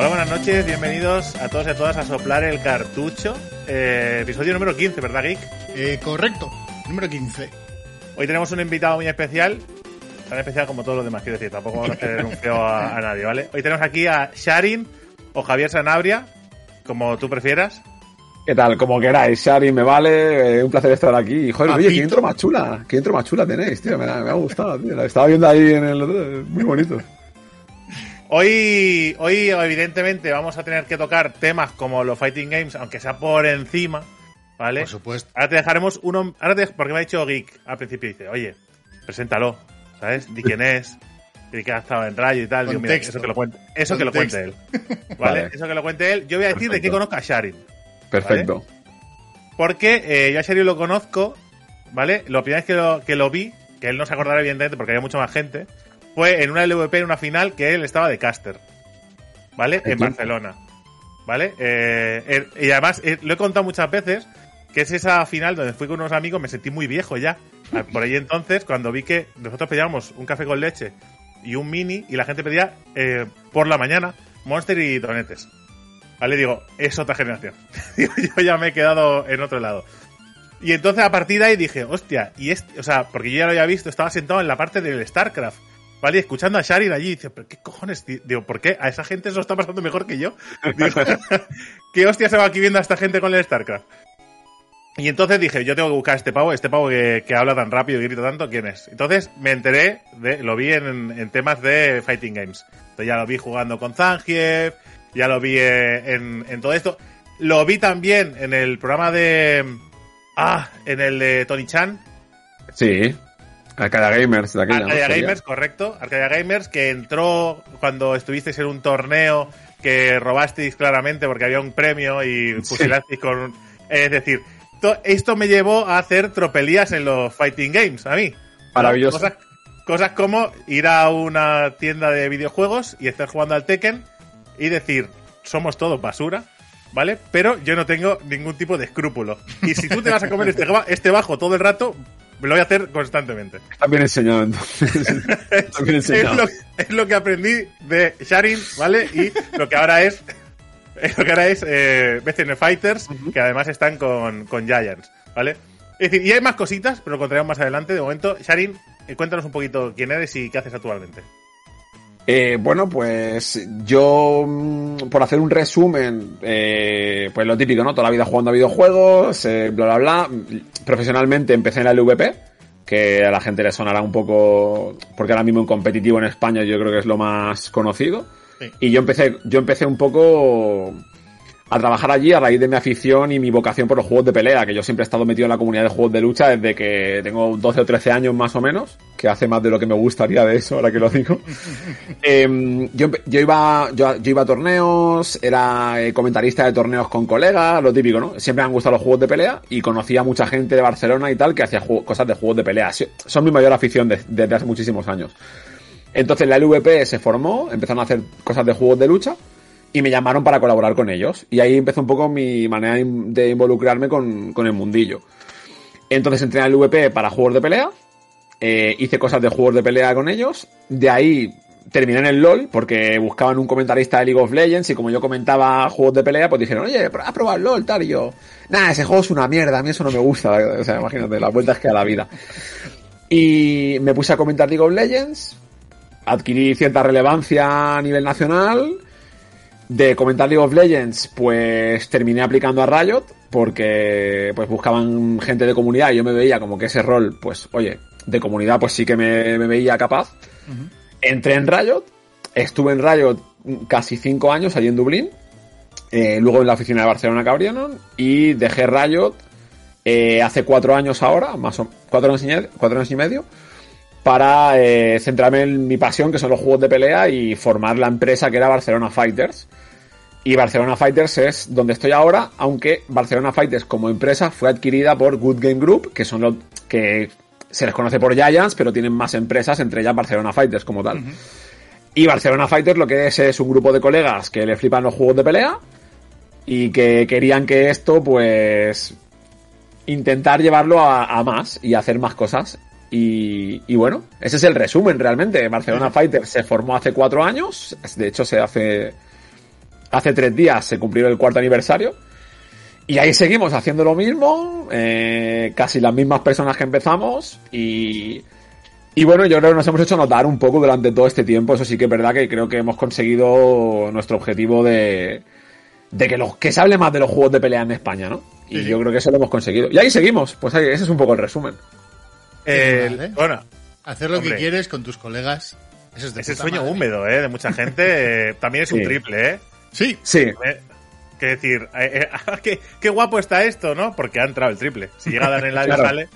Hola, buenas noches, bienvenidos a todos y a todas a soplar el cartucho. Eh, episodio número 15, ¿verdad, Geek? Eh, correcto, número 15. Hoy tenemos un invitado muy especial, tan especial como todos los demás, quiero decir, tampoco vamos a hacer un feo a, a nadie, ¿vale? Hoy tenemos aquí a Sharin o Javier Sanabria, como tú prefieras. ¿Qué tal? Como queráis, Shari, me vale. eh, un placer estar aquí. Joder, oye, qué intro más chula. Qué intro más chula tenéis, tío. Me ha, me ha gustado, tío. La estaba viendo ahí en el. Muy bonito. Hoy, hoy, evidentemente, vamos a tener que tocar temas como los Fighting Games, aunque sea por encima, ¿vale? Por supuesto. Ahora te dejaremos uno. Ahora te, porque me ha dicho Geek al principio, dice, oye, preséntalo, ¿sabes? Di quién es, di que ha estado en rayo y tal. Digo, mira, eso que lo cuente, eso que lo cuente él. ¿Vale? Vale. Eso que lo cuente él. Yo voy a decir de qué Perfecto. conozco a Sharin. Perfecto. Porque eh, yo a Sharin lo conozco, ¿vale? La primera vez que lo, que lo vi, que él no se acordará evidentemente porque había mucha más gente, fue en una LVP, en una final, que él estaba de caster. ¿Vale? En. Barcelona. ¿Vale? Eh, eh, y además, eh, lo he contado muchas veces, que es esa final donde fui con unos amigos, me sentí muy viejo ya. Ah, Por ahí entonces, cuando vi que nosotros pedíamos un café con leche y un mini, y la gente pedía eh, por la mañana Monster y Donetes. ¿Vale? Digo, es otra generación. Yo ya me he quedado en otro lado. Y entonces a partir de ahí dije, hostia, y este, o sea, porque yo ya lo había visto, estaba sentado en la parte del StarCraft, ¿vale? Escuchando a Sharin allí, dice, pero qué cojones, digo, ¿por qué? A esa gente se lo está pasando mejor que yo. Digo, ¿qué hostia se va aquí viendo a esta gente con el StarCraft? Y entonces dije, yo tengo que buscar a este pavo, este pavo que, que habla tan rápido y grita tanto, ¿quién es? Entonces me enteré, de, lo vi en, en temas de Fighting Games. Entonces ya lo vi jugando con Zangief, ya lo vi eh, en, en todo esto. Lo vi también en el programa de... Ah, en el de Tony Chan, Sí. Arcadia Gamers de aquella. Arcadia Sería. Gamers, correcto. Arcadia Gamers, que entró cuando estuvisteis en un torneo que robasteis claramente porque había un premio y Sí. fusilasteis con... Es decir, to- esto me llevó a hacer tropelías en los Fighting Games, a mí. Maravilloso. Cosas, cosas como ir a una tienda de videojuegos y estar jugando al Tekken y decir, somos todos basura, ¿vale? Pero yo no tengo ningún tipo de escrúpulo. Y si tú te vas a comer este, este bajo todo el rato, lo voy a hacer constantemente. Está bien enseñado, entonces. Está bien Es enseñado. lo, es lo que aprendí de Sharin, ¿vale? Y lo que ahora es. es lo que ahora es eh, BCN Fighters, que además están con, con Giants, ¿vale? Es decir, y hay más cositas, pero lo contaremos más adelante. De momento, Sharin, eh, cuéntanos un poquito quién eres y qué haces actualmente. Eh, bueno, pues yo, mm, por hacer un resumen, eh, pues lo típico, ¿no? Toda la vida jugando a videojuegos, eh, bla, bla, bla. Profesionalmente empecé en la LVP, que a la gente le sonará un poco, porque ahora mismo en competitivo en España yo creo que es lo más conocido. Sí. Y yo empecé, yo empecé un poco a trabajar allí a raíz de mi afición y mi vocación por los juegos de pelea, que yo siempre he estado metido en la comunidad de juegos de lucha desde que tengo 12 o 13 años más o menos, que hace más de lo que me gustaría de eso, ahora que lo digo. Em, yo, iba yo, yo iba a torneos, era eh, comentarista de torneos con colegas, lo típico, ¿no? Siempre me han gustado los juegos de pelea y conocía a mucha gente de Barcelona y tal que hacía cosas de juegos de pelea. Son mi mayor afición de- desde hace muchísimos años. Entonces la LVP se formó, empezaron a hacer cosas de juegos de lucha y me llamaron para colaborar con ellos. Y ahí empezó un poco mi manera de in- de involucrarme con, con el mundillo. Entonces entré en el VP para juegos de pelea, eh, hice cosas de juegos de pelea con ellos, de ahí terminé en el LOL porque buscaban un comentarista de League of Legends y como yo comentaba juegos de pelea, pues dijeron, oye, has probado LOL, tal, y yo, nah, ese juego es una mierda, a mí eso no me gusta, o sea, imagínate, las vueltas que a la vida. Y me puse a comentar League of Legends, adquirí cierta relevancia a nivel nacional. De comentar League of Legends, pues terminé aplicando a Riot porque pues buscaban gente de comunidad y yo me veía como que ese rol, pues oye, de comunidad pues sí que me, me veía capaz. Entré en Riot, estuve en Riot casi cinco años allí en Dublín, eh, luego en la oficina de Barcelona que abrieron y dejé Riot eh, hace cuatro años ahora, más o cuatro años y, me- cuatro años y medio, para eh, centrarme en mi pasión, que son los juegos de pelea, y formar la empresa que era Barcelona Fighters. Y Barcelona Fighters es donde estoy ahora, aunque Barcelona Fighters como empresa fue adquirida por Good Game Group, que son los que se les conoce por Giants, pero tienen más empresas, entre ellas Barcelona Fighters como tal. Y Barcelona Fighters lo que es es un grupo de colegas que le flipan los juegos de pelea y que querían que esto, pues, intentar llevarlo a, a más y hacer más cosas. Y, y bueno, ese es el resumen realmente. Barcelona Fighters se formó hace cuatro años, de hecho se hace hace tres días se cumplió el cuarto aniversario. Y ahí seguimos haciendo lo mismo, eh, casi las mismas personas que empezamos y, y bueno, yo creo que nos hemos hecho notar un poco durante todo este tiempo, eso sí que es verdad que creo que hemos conseguido nuestro objetivo de, de que, los, que se hable más de los juegos de pelea en España, ¿no? Y Sí, yo creo que eso lo hemos conseguido. Y ahí seguimos, pues ahí, ese es un poco el resumen. El- Vale. Bueno, Hacer lo Hombre. que quieres con tus colegas. Eso es de ese sueño madre. húmedo, ¿eh? De mucha gente. eh, también es un Sí. triple, ¿eh? Sí, Sí, Eh, Que decir, eh, eh, qué, qué guapo está esto, ¿no? Porque ha entrado el triple. Si llega Claro. sale.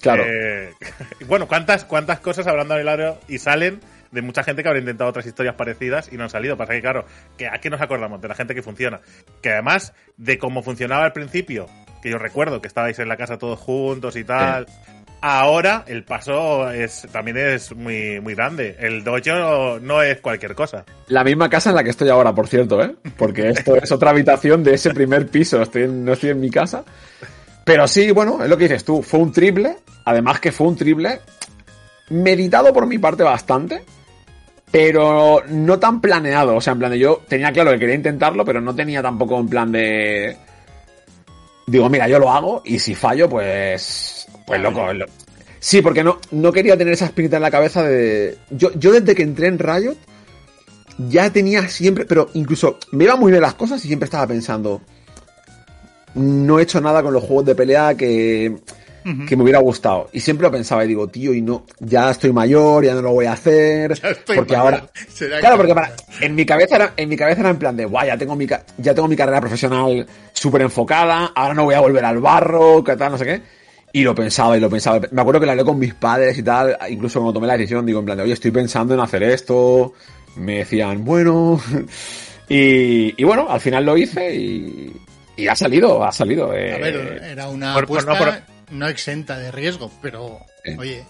claro. eh, bueno, ¿cuántas, ¿cuántas cosas habrán dado Eladio y salen de mucha gente que habrá intentado otras historias parecidas y no han salido? Pasa que, claro, que ¿a qué nos acordamos? De la gente que funciona. Que además, de cómo funcionaba al principio, que yo recuerdo que estabais en la casa todos juntos y tal. Ahora el paso es también es muy, muy grande. El dojo no es cualquier cosa. La misma casa en la que estoy ahora, por cierto, ¿eh? Porque esto es otra habitación de ese primer piso. No estoy en mi casa. Pero sí, bueno, es lo que dices tú. Fue un triple. Además que fue un triple meditado por mi parte bastante. Pero no tan planeado. O sea, en plan de yo tenía claro que quería intentarlo, pero no tenía tampoco en plan de... Digo, mira, yo lo hago y si fallo, pues... Pues loco. lo- Sí, porque no, no quería tener esa espinita en la cabeza de... Yo, yo desde que entré en Riot ya tenía siempre, pero incluso me iban muy bien las cosas y siempre estaba pensando, no he hecho nada con los juegos de pelea que, que me hubiera gustado. Y siempre lo pensaba y digo, tío, y no, ya estoy mayor, ya no lo voy a hacer. Ya estoy porque mayor. ahora... Será Claro, que- porque para, en mi cabeza era, en mi cabeza era en plan de, guay, ya tengo mi, ya tengo mi carrera profesional súper enfocada, ahora no voy a volver al barro, que tal, no sé qué. Y lo pensaba y lo pensaba. Me acuerdo que lo hablé con mis padres y tal, incluso cuando tomé la decisión, digo en plan de, oye, estoy pensando en hacer esto. Me decían, bueno. y, y bueno, al final lo hice y, y ha salido, ha salido. eh. A ver, era una por- apuesta no, no, por- exenta de riesgo, pero, oye,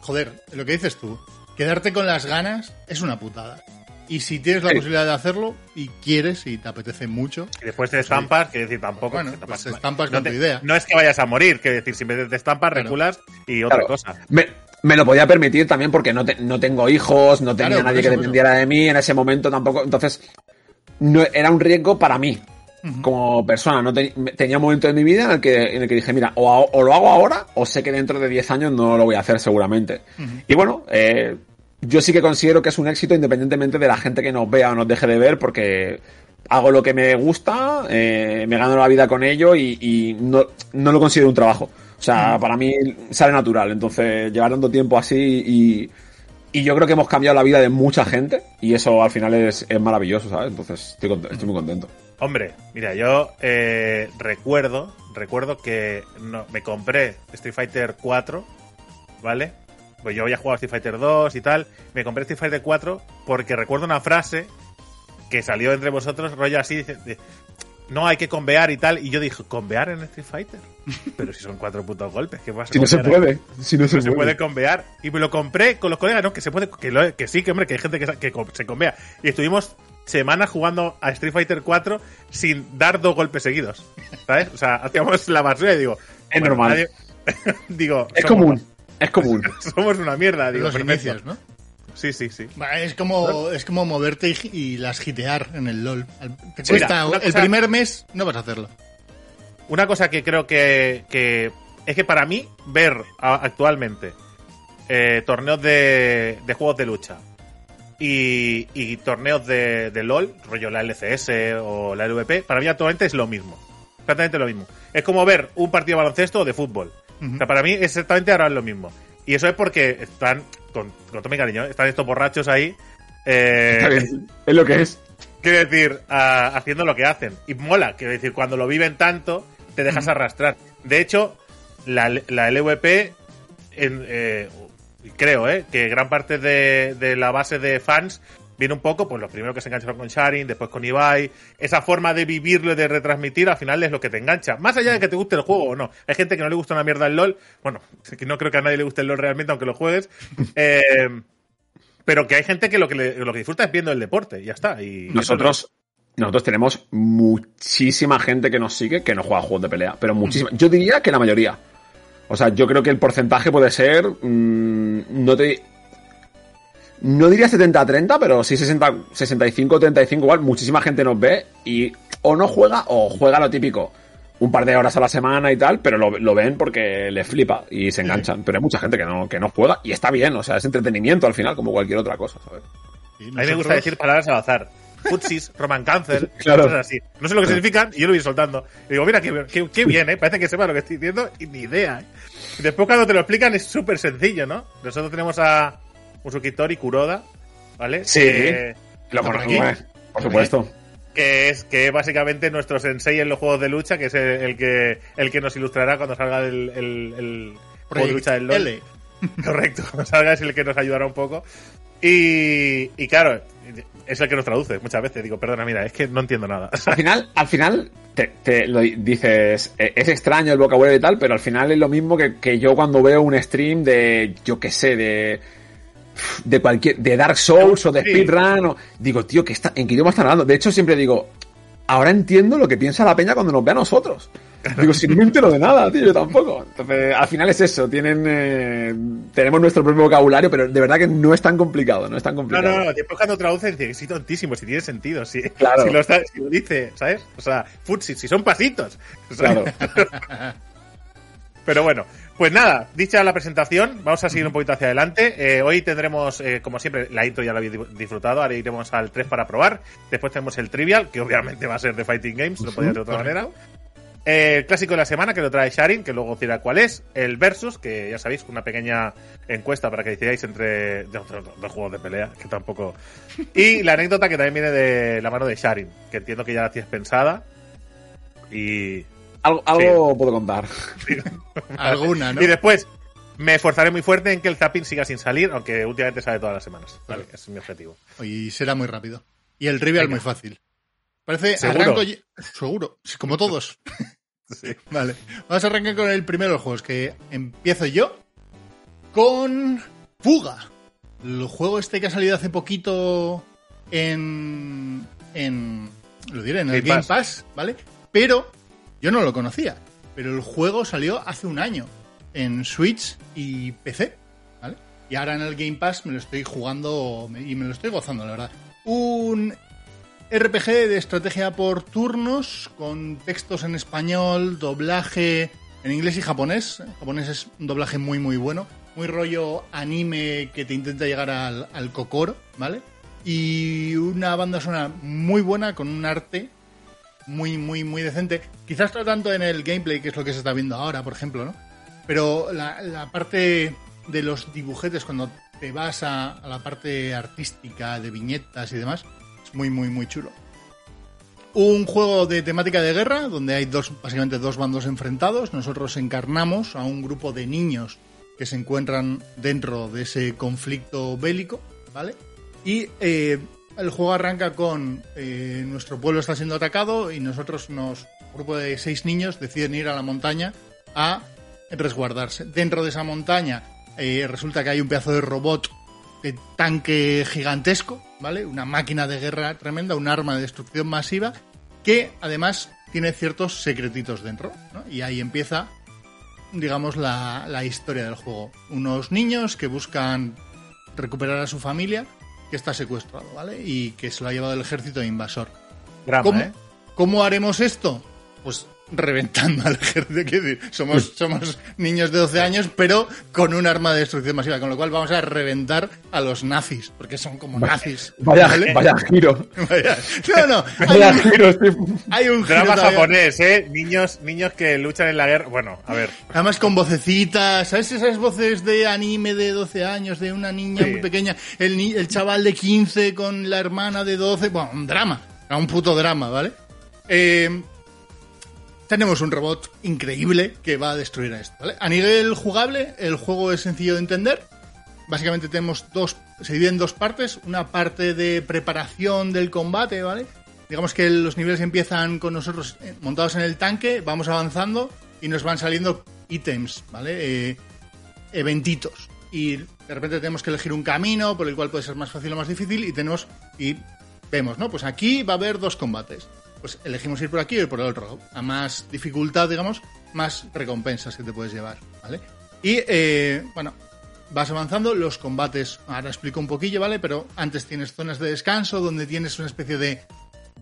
joder, lo que dices tú, quedarte con las ganas es una putada. Y si tienes la Sí. posibilidad de hacerlo y quieres y te apetece mucho, Y después te estampas, que decir, tampoco. Bueno, te pues estampas no con te- tu idea. No es que vayas a morir, que decir, si me te estampas, Claro. reculas y otra Claro. cosa. Me, me lo podía permitir también porque no, te- no tengo hijos, no tenía Claro, nadie eso, que dependiera de mí en ese momento tampoco. Entonces, no, era un riesgo para mí como persona. No te- tenía un momento de mi vida en el que, en el que dije, mira, o, a- o lo hago ahora o sé que dentro de 10 años no lo voy a hacer seguramente. Y bueno, eh, yo sí que considero que es un éxito independientemente de la gente que nos vea o nos deje de ver porque hago lo que me gusta, eh, me gano la vida con ello y, y no, no lo considero un trabajo. O sea, para mí sale natural. Entonces, llevar tanto tiempo así y, y yo creo que hemos cambiado la vida de mucha gente y eso al final es, es maravilloso, ¿sabes? Entonces, estoy, cont- estoy muy contento. Hombre, mira, yo eh, recuerdo, recuerdo que no, me compré Street Fighter 4, ¿vale? Pues yo había jugado Street Fighter 2 y tal. Me compré Street Fighter 4 porque recuerdo una frase que salió entre vosotros, rollo así, dice, no hay que convear y tal. Y yo dije, ¿convear en Street Fighter? Pero si son cuatro putos golpes, ¿qué vas a Si no se puede, si no se, no se puede. puede convear. Y me lo compré con los colegas, ¿no? Que se puede, que, lo- que sí, que hombre, que hay gente que, se convea. Y estuvimos semanas jugando a Street Fighter 4 sin dar dos golpes seguidos. ¿Sabes? O sea, hacíamos la basura y digo. Es normal. nadie- digo. Es común, es común. Somos una mierda, digo. los perfecto. inicios, ¿no? Sí, sí, sí. Es como, es como moverte y, y las hitear en el LOL. Te cuesta, el primer mes no vas a hacerlo. Una cosa que creo que, que es que para mí ver a- actualmente eh, torneos de, de juegos de lucha y, y torneos de, de LOL, rollo la LCS o la LVP, para mí actualmente es lo mismo. Exactamente lo mismo. Es como ver un partido de baloncesto o de fútbol. O sea, para mí exactamente ahora es lo mismo. Y eso es porque están, con, con todo mi cariño, están estos borrachos ahí. eh, Está bien, es lo que es. Quiero decir, a- haciendo lo que hacen. Y mola, quiero decir, cuando lo viven tanto, te dejas arrastrar. De hecho, la, la LVP, en, eh, creo, ¿eh? Que gran parte de, de la base de fans viene un poco, pues los primeros que se engancharon con Sharing, después con Ibai. Esa forma de vivirlo y de retransmitir, al final es lo que te engancha. Más allá de que te guste el juego o no. Hay gente que no le gusta una mierda el LOL. Bueno, que no creo que a nadie le guste el LOL realmente, aunque lo juegues. Eh, pero que hay gente que lo que, le- lo que disfruta es viendo el deporte, y ya está. Y Nosotros, nosotros tenemos muchísima gente que nos sigue que no juega juegos de pelea, pero muchísima. Yo diría que la mayoría. O sea, yo creo que el porcentaje puede ser. mm, no te. No diría 70-30, pero sí 60, 65-35 igual. Muchísima gente nos ve y o no juega o juega lo típico. Un par de horas a la semana y tal, pero lo, lo ven porque les flipa y se enganchan. Pero hay mucha gente que no, que no juega y está bien, o sea, es entretenimiento al final, como cualquier otra cosa, ¿sabes? A mí me gusta decir palabras al azar. Futsis, Roman Cancer, Claro. cosas así. No sé lo que significan y yo lo voy soltando. Y digo, mira, qué, qué, qué bien, ¿eh? Parece que sepa lo que estoy diciendo y ni idea, ¿eh? Y después cuando te lo explican es súper sencillo, ¿no? Nosotros tenemos a un Sukitori Kuroda, ¿vale? Sí. Que, Lo por conozco, aquí. eh, por supuesto. que es que básicamente nuestro sensei en los juegos de lucha, que es el, el que el que nos ilustrará cuando salga el, el, el juego de lucha del LoL. L. Correcto, cuando salga es el que nos ayudará un poco. Y, y claro, es el que nos traduce muchas veces. Digo, perdona, mira, es que no entiendo nada. Al final, al final te, te lo di- dices, eh, es extraño el vocabulario y tal, pero al final es lo mismo que, que yo cuando veo un stream de, yo qué sé, de de cualquier, de Dark Souls o de Sí. Speedrun, o digo, tío, ¿qué está, ¿en qué idioma están hablando? De hecho, siempre digo, ahora entiendo lo que piensa la peña cuando nos ve a nosotros. Digo, si no entero de nada, tío, yo tampoco. Entonces, al final es eso, tienen, eh, tenemos nuestro propio vocabulario, pero de verdad que no es tan complicado, no es tan No, complicado. no, no, después cuando traduce dice que sí, tontísimo, si tiene sentido, si, Claro. si, lo, está- si lo dice, ¿sabes? O sea, futsi, si son pasitos. O sea, Claro. Pero bueno, pues nada, dicha la presentación, vamos a seguir un poquito hacia adelante. Eh, hoy tendremos, eh, como siempre, la intro ya la habéis di- disfrutado, ahora iremos al 3 para probar. Después tenemos el Trivial, que obviamente va a ser de Fighting Games, no podía ser de otra manera. Eh, el clásico de la semana, que lo trae Sharin, que luego dirá cuál es. El Versus, que ya sabéis, una pequeña encuesta para que decidáis entre dos juegos de pelea, que tampoco. Y la anécdota que también viene de la mano de Sharin, que entiendo que ya la tienes pensada. Y Algo, algo puedo contar. Alguna, ¿no? y después, me esforzaré muy fuerte en que el zapping siga sin salir, aunque últimamente sale todas las semanas. Vale, ese es mi objetivo. Y será muy rápido. Y el trivial Venga. muy fácil. Parece ¿Seguro? arranco y- Seguro, como todos. Sí. Vale. Vamos a arrancar con el primero de los juegos, que empiezo yo con Fuga. El juego este que ha salido hace poquito en. en. lo diré, en el Game Game Pass. Pass, ¿vale? Pero yo no lo conocía. Pero el juego salió hace un año en Switch y PC, ¿vale? Y ahora en el Game Pass me lo estoy jugando y me lo estoy gozando, la verdad. Un RPG de estrategia por turnos, con textos en español, doblaje en inglés y japonés. Japonés es un doblaje muy, muy bueno. Muy rollo anime que te intenta llegar al, al Kokoro, ¿vale? Y una banda sonora muy buena, con un arte muy, muy, muy decente. Quizás no tanto en el gameplay, que es lo que se está viendo ahora, por ejemplo, ¿no? Pero la, parte de los dibujetes, cuando te vas a, a la parte artística, de viñetas y demás, es muy, muy, muy chulo. Un juego de temática de guerra, donde hay dos, básicamente dos bandos enfrentados. Nosotros encarnamos a un grupo de niños que se encuentran dentro de ese conflicto bélico, ¿vale? Y eh, el juego arranca con eh, nuestro pueblo está siendo atacado y nosotros nos, un grupo de seis niños deciden ir a la montaña a resguardarse. Dentro de esa montaña eh, resulta que hay un pedazo de robot de tanque gigantesco, ¿vale? Una máquina de guerra tremenda, un arma de destrucción masiva, que además tiene ciertos secretitos dentro, ¿no? Y ahí empieza, digamos, la, la historia del juego. Unos niños que buscan recuperar a su familia que está secuestrado, ¿vale? Y que se lo ha llevado el ejército invasor. Drama, ¿Cómo, ¿eh? cómo haremos esto? Pues reventando al ejército. Quiero decir, somos, somos niños de 12 años, pero con un arma de destrucción masiva, con lo cual vamos a reventar a los nazis, porque son como nazis. Vaya, ¿vale? vaya giro. Vaya. No, no, hay Vaya un, giro, hay un giro Drama todavía- japonés, ¿eh? Niños, niños que luchan en la guerra. Bueno, a ver. Además con vocecitas, ¿sabes esas voces de anime de 12 años, de una niña Sí. muy pequeña, el, ni- el chaval de 15 con la hermana de 12, bueno, un drama, era un puto drama, ¿vale? Eh, tenemos un robot increíble que va a destruir a esto, ¿vale? A nivel jugable, el juego es sencillo de entender. Básicamente tenemos dos, se divide en dos partes, una parte de preparación del combate, ¿vale? Digamos que los niveles empiezan con nosotros eh, montados en el tanque, vamos avanzando y nos van saliendo ítems, ¿vale? Eh, eventitos. Y de repente tenemos que elegir un camino por el cual puede ser más fácil o más difícil y tenemos y vemos, ¿no? Pues aquí va a haber dos combates. Pues elegimos ir por aquí o ir por el otro. A más dificultad, digamos, más recompensas que te puedes llevar, ¿vale? Y, eh, bueno, vas avanzando, los combates, ahora explico un poquillo, ¿vale? Pero antes tienes zonas de descanso donde tienes una especie de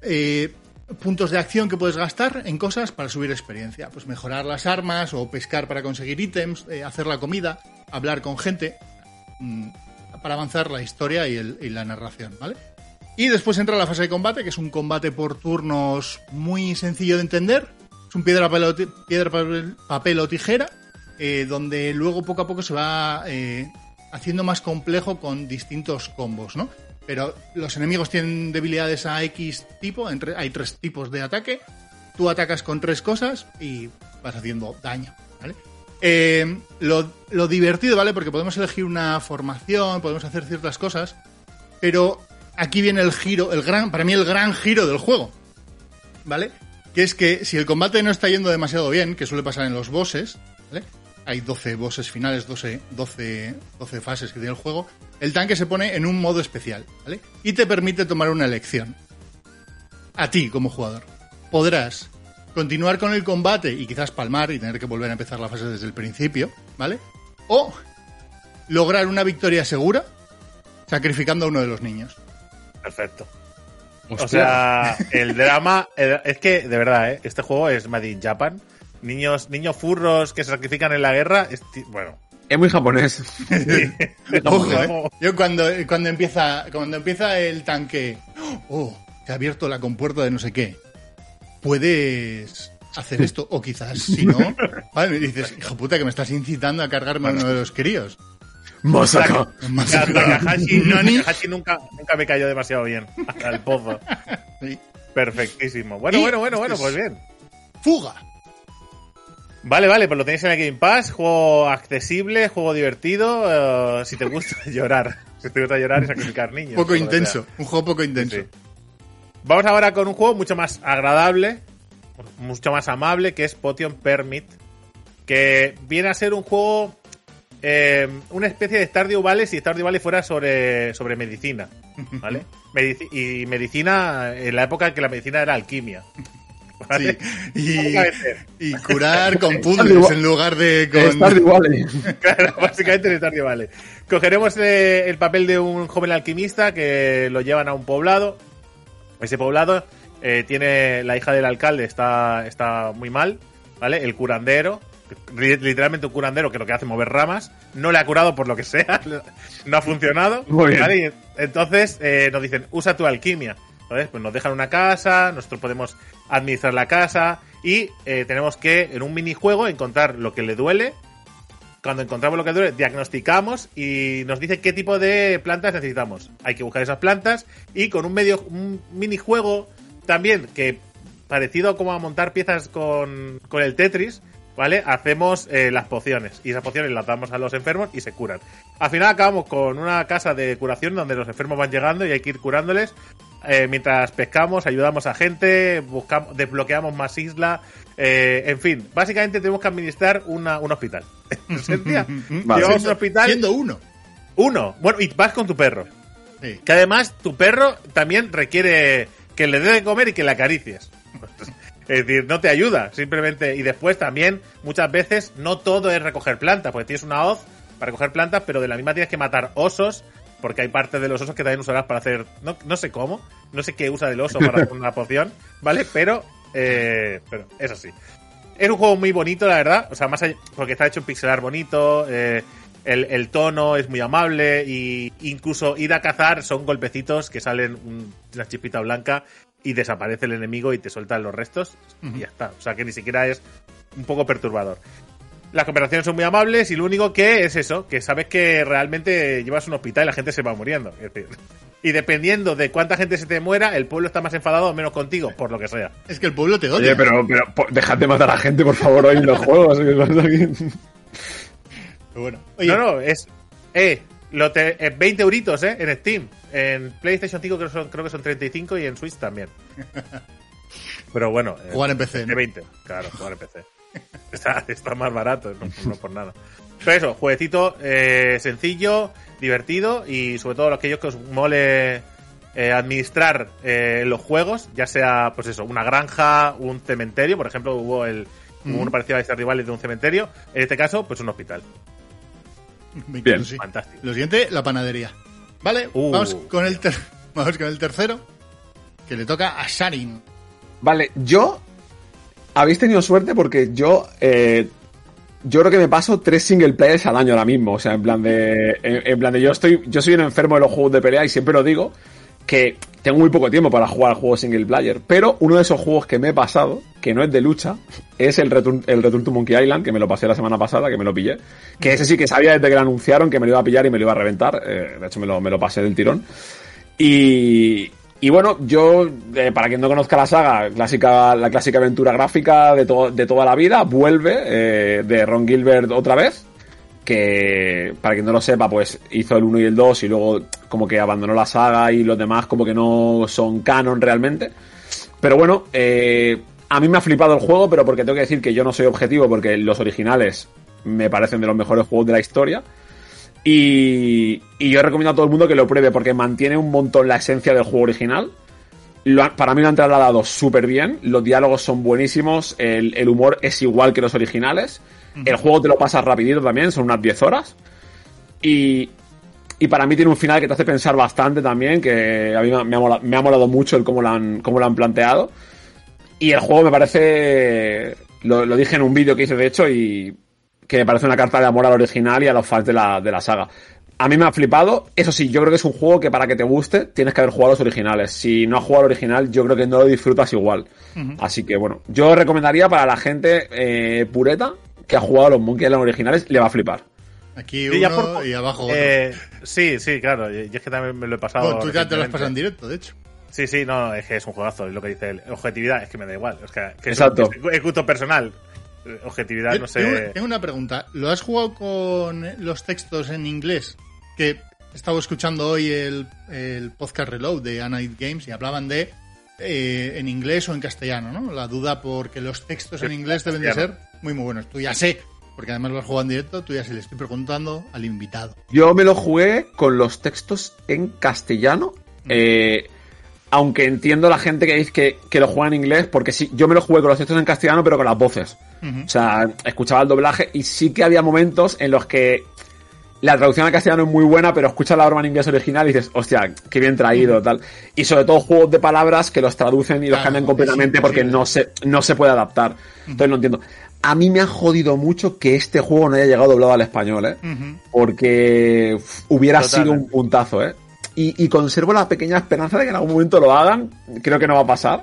eh, puntos de acción que puedes gastar en cosas para subir experiencia. Pues mejorar las armas o pescar para conseguir ítems, eh, hacer la comida, hablar con gente, mm, para avanzar la historia y, el- y la narración, ¿vale? Y después entra la fase de combate, que es un combate por turnos muy sencillo de entender. Es un piedra, papel o, piedra, papel, o tijera, eh, donde luego poco a poco se va eh, haciendo más complejo con distintos combos, ¿no? Pero los enemigos tienen debilidades a X tipo, entre- hay tres tipos de ataque. Tú atacas con tres cosas y vas haciendo daño. Eh, lo, lo divertido, ¿vale? Porque podemos elegir una formación, podemos hacer ciertas cosas, pero aquí viene el giro, el gran, para mí el gran giro del juego, ¿vale? Que es que si el combate no está yendo demasiado bien, que suele pasar en los bosses, ¿vale? Hay 12 bosses finales, 12, 12, 12 fases que tiene el juego. El tanque se pone en un modo especial, ¿vale? Y te permite tomar una elección. A ti, como jugador. Podrás continuar con el combate y quizás palmar y tener que volver a empezar la fase desde el principio, ¿vale? O lograr una victoria segura sacrificando a uno de los niños. Perfecto. Hostia. O sea, el drama. el- es que, de verdad, ¿eh? este juego es Made in Japan. Niños, niños furros que se sacrifican en la guerra. es bueno, es muy japonés. Ojo, ¿eh? Yo cuando, cuando empieza cuando empieza el tanque, oh, se ha abierto la compuerta de no sé qué. Puedes hacer esto o quizás si no, vale, me dices, hijo puta que me estás incitando a cargarme a uno de los críos. Masaka. Más- Ya, Takahashi, nunca, nunca me cayó demasiado bien. Hasta el pozo. Sí. Perfectísimo. Bueno, Y bueno, bueno, bueno, pues es- bien. Fuga. Vale, vale, pues lo tenéis en el Game Pass. Juego accesible, juego divertido. eh, si te gusta llorar. Si te gusta llorar y sacrificar niños. Poco intenso, un juego poco intenso. Sí. Vamos ahora con un juego mucho más agradable, mucho más amable, que es Potion Permit. Que viene a ser un juego. Eh, una especie de Stardew Valley si Stardew Valley fuera sobre, sobre medicina. ¿Vale? Medici- y medicina en la época en que la medicina era alquimia. ¿vale? Sí. Y, y curar con puzzles en lugar de con... Estar igual. Claro, básicamente en Stardew Valley. Cogeremos eh, el papel de un joven alquimista que lo llevan a un poblado. Ese poblado eh, tiene la hija del alcalde, está, está muy mal, ¿vale? El curandero, literalmente un curandero que lo que hace es mover ramas, no le ha curado por lo que sea, no ha funcionado. Muy bien. ¿vale? Entonces eh, nos dicen, usa tu alquimia. Entonces, pues nos dejan una casa, nosotros podemos administrar la casa y eh, tenemos que, en un minijuego, encontrar lo que le duele. Cuando encontramos lo que duele, diagnosticamos y nos dice qué tipo de plantas necesitamos. Hay que buscar esas plantas y con un medio, un minijuego también que parecido como a montar piezas con, con el Tetris, ¿vale? Hacemos eh, las pociones y esas pociones las damos a los enfermos y se curan. Al final acabamos con una casa de curación donde los enfermos van llegando y hay que ir curándoles. Eh, mientras pescamos, ayudamos a gente, buscamos, desbloqueamos más islas, eh, en fin, básicamente tenemos que administrar una- un hospital. ¿En esencia? Vale. Llevamos un hospital, Siendo uno. uno, bueno, y vas con tu perro. Sí. Que además tu perro también requiere que le dé de comer y que le acaricies. Es decir, no te ayuda, simplemente. Y después también, muchas veces, no todo es recoger plantas, porque tienes una hoz para recoger plantas, pero de la misma tienes que matar osos, porque hay partes de los osos que también usarás para hacer. No, no sé cómo, no sé qué usa del oso para hacer una poción, ¿vale? Pero, eh, pero es así. Es un juego muy bonito, la verdad. O sea, más allá, porque está hecho en pixelar bonito. eh, el, el tono es muy amable. Y incluso ir a cazar son golpecitos que salen un- una chispita blanca y desaparece el enemigo y te sueltan los restos. Y ya está. O sea, que ni siquiera es un poco perturbador. Las cooperaciones son muy amables y lo único que es eso, que sabes que realmente llevas un hospital y la gente se va muriendo. Es decir, y dependiendo de cuánta gente se te muera, el pueblo está más enfadado o menos contigo, por lo que sea. Es que el pueblo te odia. Oye, pero, pero dejad de matar a gente, por favor, hoy en los juegos. Pero bueno. Oye, No, no, es. Eh, lo te, eh, 20 euritos, eh, en Steam. En PlayStation 5 creo, son, creo que son 35 y en Switch también. Pero bueno. eh, Jugar en PC, De ¿no? 20, claro, jugar en PC. Está, está más barato, no, no por nada. Pero eso, jueguecito eh, sencillo, divertido y sobre todo aquellos que os mole eh, administrar eh, los juegos, ya sea, pues eso, una granja, un cementerio, por ejemplo, hubo el hubo uno parecido a Stardew Valley de un cementerio, en este caso, pues un hospital. Bien, sí. Fantástico. Lo siguiente, la panadería. Vale, Uh. vamos, con el ter- vamos con el tercero, que le toca a Sharin. Vale, yo. Habéis tenido suerte porque yo. eh, yo creo que me paso tres single players al año ahora mismo. O sea, en plan de. En, en plan de yo estoy. Yo soy un enfermo de los juegos de pelea y siempre lo digo. Que tengo muy poco tiempo para jugar al juego single player. Pero uno de esos juegos que me he pasado, que no es de lucha, es el Return, el Return to Monkey Island, que me lo pasé la semana pasada, que me lo pillé. Que ese sí que sabía desde que lo anunciaron que me lo iba a pillar y me lo iba a reventar. Eh, de hecho, me lo, me lo pasé del tirón. Y, y bueno, yo, eh, para quien no conozca la saga, clásica, la clásica aventura gráfica de, de toda la vida, vuelve eh, de Ron Gilbert otra vez. Que, para quien no lo sepa, pues hizo el 1 y el 2 y luego como que abandonó la saga y los demás como que no son canon realmente. Pero bueno, eh, a mí me ha flipado el juego, pero porque tengo que decir que yo no soy objetivo, porque los originales me parecen de los mejores juegos de la historia. Y, y yo recomiendo a todo el mundo que lo pruebe porque mantiene un montón la esencia del juego original. Lo han- para mí lo han trasladado súper bien. Los diálogos son buenísimos. El, el humor es igual que los originales. El juego te lo pasas rapidito también, son unas 10 horas. Y, y para mí tiene un final que te hace pensar bastante también, que a mí me ha, me ha molado, me ha molado mucho el cómo lo han, cómo lo han planteado. Y el juego me parece, lo, lo dije en un vídeo que hice de hecho, y que me parece una carta de amor al original y a los fans de la, de la saga. A mí me ha flipado. Eso sí, yo creo que es un juego que para que te guste tienes que haber jugado los originales. Si no has jugado al original, yo creo que no lo disfrutas igual. Así que bueno, yo recomendaría para la gente eh, pureta que ha jugado a los Monkey Island originales, le va a flipar. Aquí uno por- y abajo otro. Eh, sí, sí, claro. Yo es que también me lo he pasado. Bueno, tú ya te lo has pasado en directo, de hecho. Sí, sí, no, es que es un juegazo. Es lo que dice él. Objetividad, es que me da igual. Es que, que es- Exacto. Es, es gusto personal. Eh, Objetividad, Yo no tengo, sé. tengo una pregunta. ¿Lo has jugado con los textos en inglés? Que he estado escuchando hoy el, el podcast Reload de Anite Games y hablaban de eh, en inglés o en castellano, ¿no? La duda porque los textos en inglés deben de ser muy, muy buenos. Tú ya sé, porque además lo has jugado en directo, tú ya se le estoy preguntando al invitado. Yo me lo jugué con los textos en castellano. eh, aunque entiendo la gente que dice que, que lo juega en inglés, porque sí, yo me lo jugué con los textos en castellano, pero con las voces. O sea, escuchaba el doblaje y sí que había momentos en los que la traducción al castellano es muy buena, pero escuchas la broma en inglés original y dices, hostia, qué bien traído, tal. Y sobre todo juegos de palabras que los traducen y los cambian es completamente porque no se, no se puede adaptar. Entonces no entiendo. A mí me ha jodido mucho que este juego no haya llegado doblado al español, ¿eh? Porque uf, hubiera Total. sido un puntazo, ¿eh? Y, y conservo la pequeña esperanza de que en algún momento lo hagan. Creo que no va a pasar.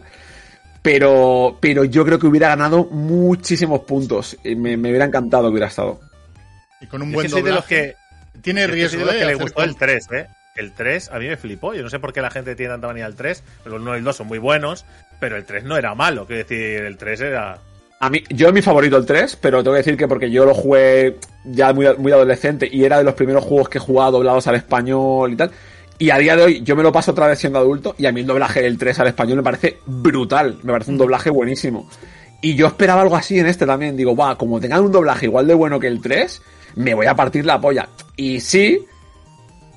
Pero, pero yo creo que hubiera ganado muchísimos puntos. Y me, me hubiera encantado que hubiera estado. Y con un es buen que soy de los doblaje. que, Tiene riesgo de los de que le gustó el con- 3, ¿eh? El 3 a mí me flipó. Yo no sé por qué la gente tiene tanta manía al 3. Pero el 1 y el 2 son muy buenos. Pero el 3 no era malo. Quiero decir, el 3 era. A mí, yo es mi favorito el 3, pero tengo que decir que porque yo lo jugué ya muy, muy adolescente y era de los primeros juegos que he jugado doblados al español y tal. Y a día de hoy yo me lo paso otra vez siendo adulto y a mí el doblaje del 3 al español me parece brutal, me parece un doblaje buenísimo. Y yo esperaba algo así en este también, digo, va, como tengan un doblaje igual de bueno que el 3, me voy a partir la polla. Y sí,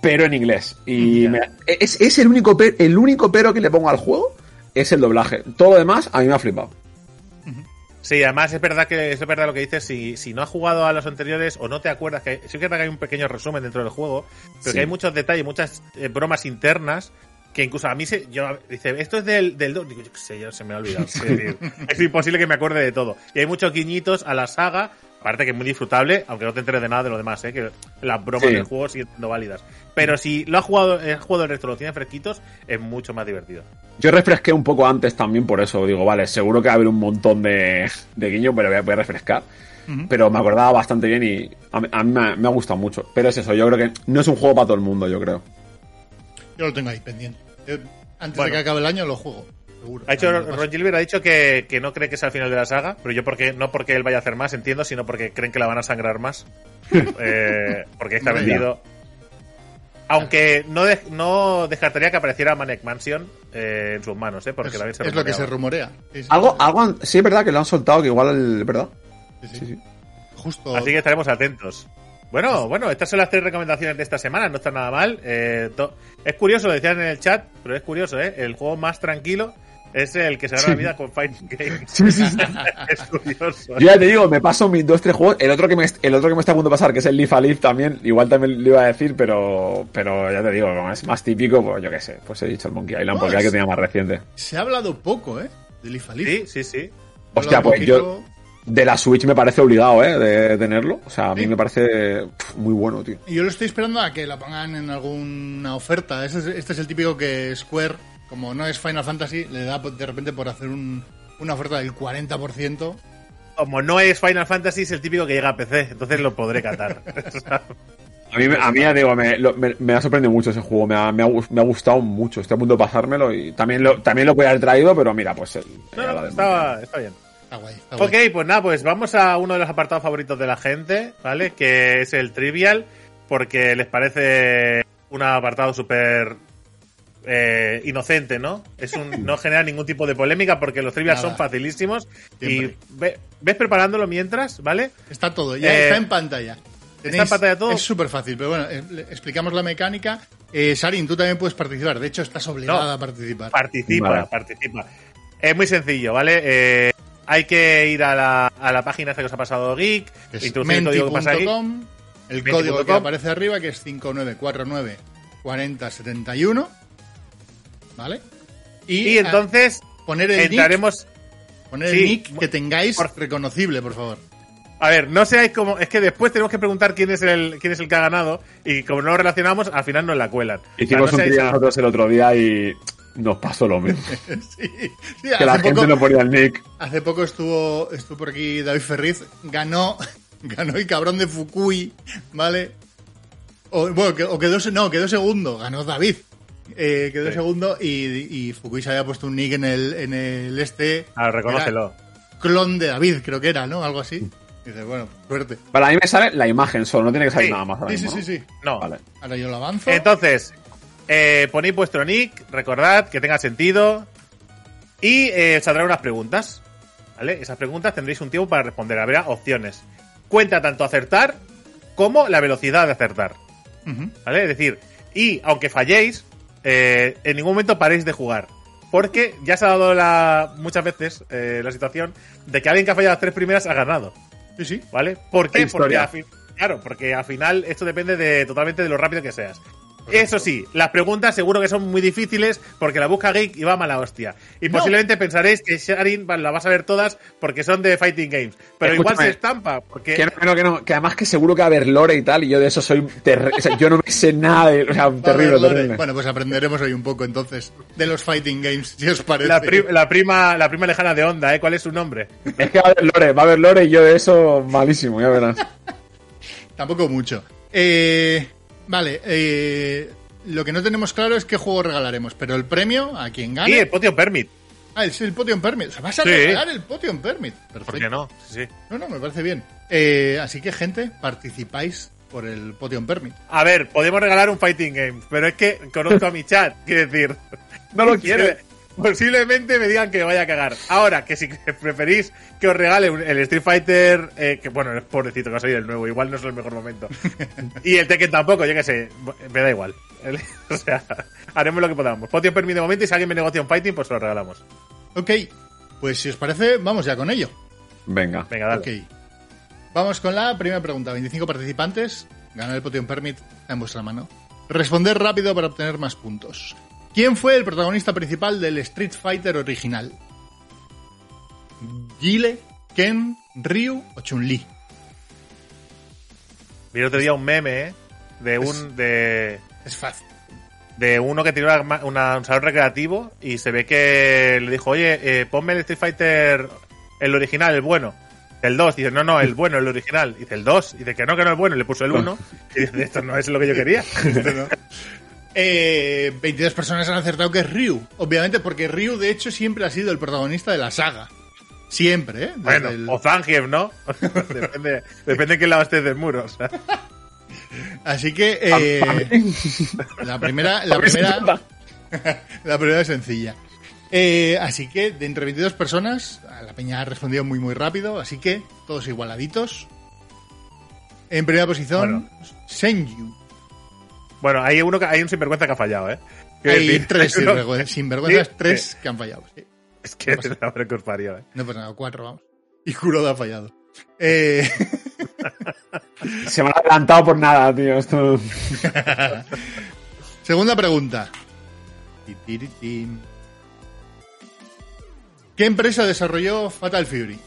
pero en inglés. Y me- es, es el único per- el único pero que le pongo al juego es el doblaje. Todo lo demás a mí me ha flipado. Sí, además es verdad que es verdad lo que dices. Si, si no has jugado a los anteriores o no te acuerdas, que sí que es verdad que hay un pequeño resumen dentro del juego, pero Sí. que hay muchos detalles, muchas eh, bromas internas que incluso a mí se. Yo, dice, esto es del, del 2. Digo, yo qué sé, yo se me ha olvidado. Es, decir, es imposible que me acuerde de todo. Y hay muchos guiñitos a la saga. Aparte que es muy disfrutable, aunque no te enteres de nada de lo demás, ¿eh? que las bromas Sí. del juego siguen siendo válidas. Pero si lo has jugado, has jugado el resto, lo tienes fresquitos, es mucho más divertido. Yo refresqué un poco antes también por eso. Digo, vale, seguro que va a haber un montón de, de guiños, pero voy a, voy a refrescar. Pero me acordaba bastante bien y a mí, a mí me, me ha gustado mucho. Pero es eso, yo creo que no es un juego para todo el mundo, yo creo. Yo lo tengo ahí pendiente. Yo, antes Bueno. de que acabe el año lo juego. Seguro. Ha paso. Ron Gilbert ha dicho que, que no cree que sea el final de la saga, pero yo porque no porque él vaya a hacer más, entiendo, sino porque creen que la van a sangrar más. Eh, porque está vendido. Aunque no, de- no descartaría que apareciera Maniac Mansion eh, en sus manos, ¿eh? porque es, también se es lo que se rumorea. Es- Algo, algo, han- sí es verdad que lo han soltado, que igual, el, ¿verdad? sí, sí. Sí, sí. Justo. Así que estaremos atentos. Bueno, bueno, estas son las tres recomendaciones de esta semana, no está nada mal. Eh, to- es curioso, lo decían en el chat, pero es curioso, ¿eh? El juego más tranquilo es el que se gana la vida con Fighting Games. Sí, sí, sí. es curioso. Yo ya te digo, me paso mis dos, tres juegos. El otro que me, el otro que me está a punto de pasar, que es el Leaf a Leaf también, igual también lo iba a decir, pero, pero ya te digo, como es más típico, pues yo qué sé, pues he dicho el Monkey Island, porque Pues- era que tenía más reciente. Se ha hablado poco, ¿eh? De Leaf a Leaf. Sí, sí, sí. Hostia, pues yo, de la Switch me parece obligado, ¿eh? De tenerlo. O sea, a mí Sí. me parece pff, muy bueno, tío. Y yo lo estoy esperando a que la pongan en alguna oferta. Este es, este es el típico que Square, como no es Final Fantasy, le da de repente por hacer un- una oferta del 40%. Como no es Final Fantasy, es el típico que llega a PC, entonces lo podré catar. A mí, me- a mí ya digo, me, lo- me- me ha sorprendido mucho ese juego, me ha, me ha ha gustado mucho. Estoy a punto de pasármelo y también lo, también lo podía haber traído, pero mira, pues el, no, era no, la del está, está bien. Está guay. Está guay. Ok, pues nada, pues vamos a uno de los apartados favoritos de la gente, ¿vale? Que es el Trivial, porque les parece un apartado súper eh, inocente, ¿no? Es un, no genera ningún tipo de polémica porque los Trivial Nada. son facilísimos. Siempre. Y ve- ves preparándolo mientras, ¿vale? Está todo, ya Eh, está en pantalla. ¿está en pantalla todo? Es súper fácil, pero bueno, eh, explicamos la mecánica. Eh, Sarin, tú también puedes participar. De hecho, estás obligada No. a participar. Participa, Vale. participa. Es muy sencillo, ¿vale? Eh, hay que ir a la, a la página esta que os ha pasado Geek, Es introducir el código que pasa aquí. menti.com, el Menti código que com. aparece arriba, que es 5949 4071. ¿Vale? Y ah, entonces poner el nick, entraremos. poner sí, el nick que tengáis por- reconocible, por favor. A ver, no seáis como. Es que después tenemos que preguntar quién es el quién es el que ha ganado. Y como no lo relacionamos, al final nos la cuelan. Hicimos O sea, no un día nosotros el otro día y nos pasó lo mismo. sí, sí, que la gente poco, no ponía el nick. hace poco estuvo, estuvo por aquí David Ferriz, ganó, ganó el cabrón de Fukui, ¿vale? O, bueno, o quedó, no, quedó segundo, ganó David. Eh, quedó Sí. segundo y, y Fukui se había puesto un nick en el, en el este. Ah, reconócelo. Clon de David, creo que era, ¿no? Algo así. Y dices, bueno, suerte. Para a mí me sale la imagen solo, no tiene que salir Sí, nada más. ahora Sí, sí, mismo, sí, ¿no? sí. No. Vale. Ahora yo lo avanzo. Entonces, eh, ponéis vuestro nick, recordad que tenga sentido. Y eh, os saldrán unas preguntas. ¿Vale? Esas preguntas tendréis un tiempo para responder. Habrá opciones. Cuenta tanto acertar como la velocidad de acertar. ¿Vale? Es decir, y aunque falléis, eh, en ningún momento paréis de jugar. Porque ya se ha dado la, muchas veces eh, la situación de que alguien que ha fallado las tres primeras ha ganado. Sí, sí. ¿Vale? ¿Por qué? Porque fin- claro, porque al final esto depende de totalmente de lo rápido que seas. Eso sí, las preguntas seguro que son muy difíciles porque la busca Geek y va a mala hostia. Y No. posiblemente pensaréis que Sharin va- la vas a ver todas porque son de Fighting Games. Pero igual se estampa porque... Que no, que no, que no, que además que seguro que va a haber lore y tal, y yo de eso soy terrible. O sea, yo no me sé nada de. O sea, terrible, terrible. Bueno, pues aprenderemos hoy un poco entonces de los fighting games, si os parece. La, pri- la prima la prima lejana de Onda, ¿eh? ¿Cuál es su nombre? Es que va a haber lore, va a haber lore y yo de eso malísimo, ya verás. Tampoco mucho. Eh, vale, eh, lo que no tenemos claro es qué juego regalaremos, pero el premio a quien gane. Y el Potion Permit. Ah, es el Potion Permit. O sea, vas a Sí. regalar el Potion Permit. ¿Por Perfecto. qué no? Sí, sí. No, no, me parece bien. Eh, así que, gente, participáis por el Potion Permit. A ver, podemos regalar un Fighting Game, pero es que conozco a mi chat, quiere decir, No lo quiere. Posiblemente me digan que me vaya a cagar. Ahora, que si preferís que os regale el Street Fighter, eh, que bueno, es pobrecito que ha salido el nuevo, igual no es el mejor momento. y el Tekken tampoco, yo qué sé, me da igual. o sea, haremos lo que podamos. Potion Permit de momento y si alguien me negocia un Fighting, pues se lo regalamos. Ok, pues si os parece, vamos ya con ello. Venga. Venga, dale. Ok. Vamos con la primera pregunta. 25 participantes. Ganar el Potion Permit en vuestra mano. Responder rápido para obtener más puntos. ¿Quién fue el protagonista principal del Street Fighter original? ¿Guile, Ken, Ryu o Chun-Li? Vi el otro día un meme, ¿eh? De un. De, Es fácil. de uno que tiene una- una- un salón recreativo y se ve que le dijo, oye, eh, ponme el Street Fighter, el original, el bueno. El 2, dice, no, no, el bueno, el original. Dice, el 2, dice que no, que no es bueno, y le puso el 1. Y dice, esto no es lo que yo quería. Eh, 22 personas han acertado que es Ryu. Obviamente porque Ryu, de hecho, siempre ha sido el protagonista de la saga. Siempre, ¿eh? Desde bueno, el- o Zangief, ¿no? depende, depende de quién lado estés del muro. o sea. Así que eh, la primera, la primera, la primera es sencilla. Eh, así que de entre 22 personas, la peña ha respondido muy muy rápido, así que todos igualaditos. En primera posición, Senju. Bueno, hay uno que, hay un sinvergüenza que ha fallado, ¿eh? Hay decir, tres hay uno- sinvergüenzas, sinvergüenzas, Sí, tres sí. que han fallado. sí. Es que es la que os parió, ¿eh? No pasa nada, cuatro, vamos. Y Kuroda ha fallado. Eh... Se me ha adelantado por nada, tío. Esto... Segunda pregunta. ¿Qué empresa desarrolló Fatal Fury?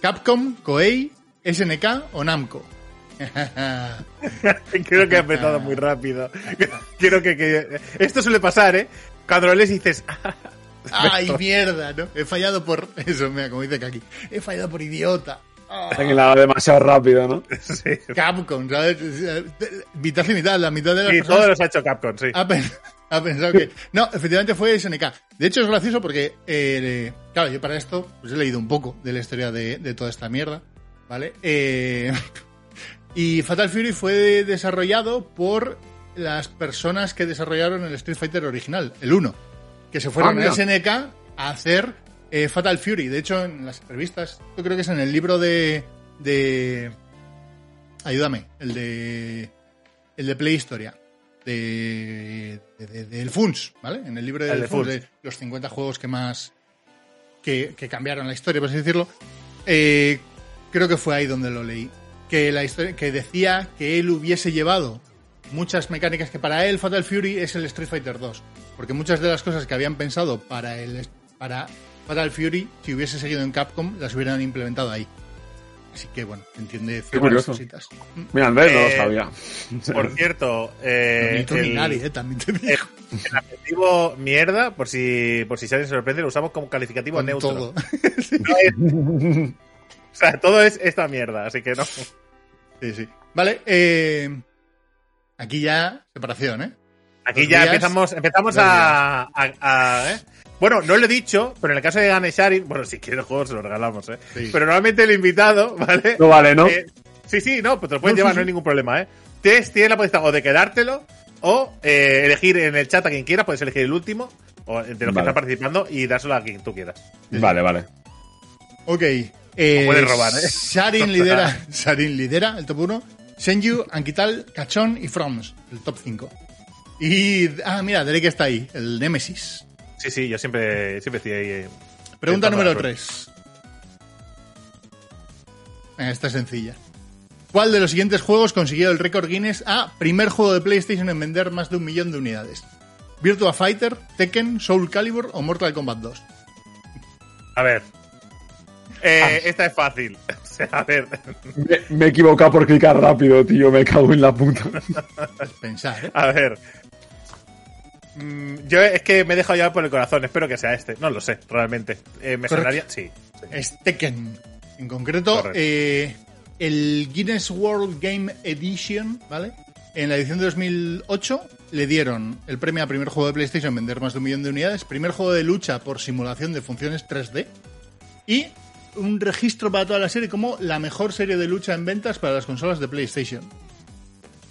¿Capcom, Koei, SNK o Namco? Creo que ha empezado muy rápido. Quiero que, que, Esto suele pasar, ¿eh? Cuando lo lees y dices... ¡Ay, mierda! ¿no? He fallado por... Eso, mira, como dice aquí. He fallado por idiota. Que la demasiado rápido, ¿no? Sí. Capcom, ¿sabes? Mitad y mitad, la mitad de las Sí, todos los ha hecho Capcom, sí. Ha, pensado que... No, efectivamente fue SNK. De hecho, es gracioso porque, eh, claro, yo para esto pues he leído un poco de la historia de, de toda esta mierda, ¿vale? Eh... Y Fatal Fury fue desarrollado por las personas que desarrollaron el Street Fighter original, el 1, que se fueron Ah, a SNK a hacer eh, Fatal Fury. De hecho, en las entrevistas, yo creo que es en el libro de. de ayúdame, el de. el de Play Historia. De, de, de- del FUNS, ¿vale? En el libro del de FUNS, Funs. de los 50 juegos que más. que, que cambiaron la historia, por así decirlo. Eh, creo que fue ahí donde lo leí. Que, la historia, que decía que él hubiese llevado muchas mecánicas que para él Fatal Fury es el Street Fighter 2. Porque muchas de las cosas que habían pensado para, el, para Fatal Fury, si hubiese seguido en Capcom, las hubieran implementado ahí. Así que bueno, entiende ciertas curioso. cositas. Mira, Andrés no lo Eh, sabía. Por cierto, eh, ni tú ni el, nadie, eh, también te digo. el adjetivo mierda, por si, por si alguien se sorprende, lo usamos como calificativo Con neutro. todo. No es- o sea, todo es esta mierda, así que no. Sí, sí. Vale, eh, aquí ya separación, ¿eh? Aquí ya días, empezamos, empezamos a, a- a- ¿eh? Bueno, no lo he dicho, pero en el caso de Ganesharin, bueno, si quieres el juego se lo regalamos, ¿eh? Sí. Pero normalmente el invitado, ¿vale? No vale, ¿no? Eh, sí, sí, no, pues te lo puedes No, llevar, sí. no hay ningún problema, ¿eh? Tienes, tienes la posibilidad o de quedártelo o eh, elegir en el chat a quien quieras, puedes elegir el último o de los que están participando y dárselo a quien tú quieras. Vale, vale. Ok. Eh, puedes robar, ¿eh? Sharin lidera, Sharin lidera el top 1. Senju, Ankital, Cachón y Froms, el top 5. Y. Ah, mira, Derek está ahí, el Nemesis. Sí, sí, yo siempre, siempre estoy ahí. eh, Pregunta número la suerte. 3. Esta es sencilla. ¿Cuál de los siguientes juegos consiguió el récord Guinness a primer juego de PlayStation en vender más de un millón de unidades? ¿Virtua Fighter, Tekken, Soul Calibur o Mortal Kombat 2? A ver. Eh, Ah. Esta es fácil. O sea, a ver. Me, me he equivocado por clicar rápido, tío. Me cago en la puta. Pensar, ¿eh? A ver. Mm, Yo es que me he dejado llevar por el corazón. Espero que sea este. No lo sé, realmente. Eh, me sonaría. Sí. sí. es Tekken. En concreto, eh, el Guinness World Game Edition, ¿vale? En la edición de 2008 le dieron el premio a primer juego de PlayStation en vender más de un millón de unidades, primer juego de lucha por simulación de funciones 3D y un registro para toda la serie como la mejor serie de lucha en ventas para las consolas de PlayStation.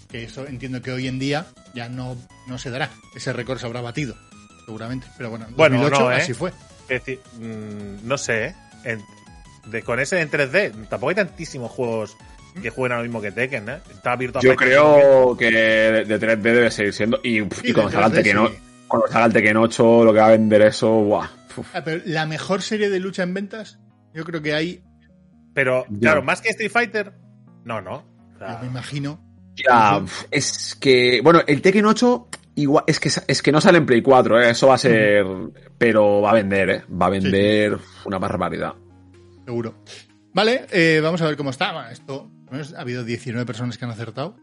Que eso entiendo que hoy en día ya no, no se dará. Ese récord se habrá batido, seguramente. Pero bueno, en Bueno, 2008 no, ¿eh? así fue. Es decir, mm, no sé, ¿eh? En- de, con ese en 3D, tampoco hay tantísimos juegos que jueguen a lo mismo que Tekken, ¿eh? Está Virtua Yo creo que de, de 3D debe seguir siendo. Y, pf, Sí, y cuando salga el 3D Tekken, o- sí. cuando salga el Tekken 8, lo que va a vender eso, buah. Uf. Ah, pero la mejor serie de lucha en ventas, yo creo que hay, Pero, claro, más que Street Fighter, no, no. O sea, yo me imagino. Ya, es que. Bueno, el Tekken 8. Igual, es que, es que no sale en Play 4, ¿eh? eso va a ser. Pero va a vender, ¿eh? Va a vender una barbaridad. Seguro. Vale, eh, vamos a ver cómo está. Bueno, esto ha habido 19 personas que han acertado.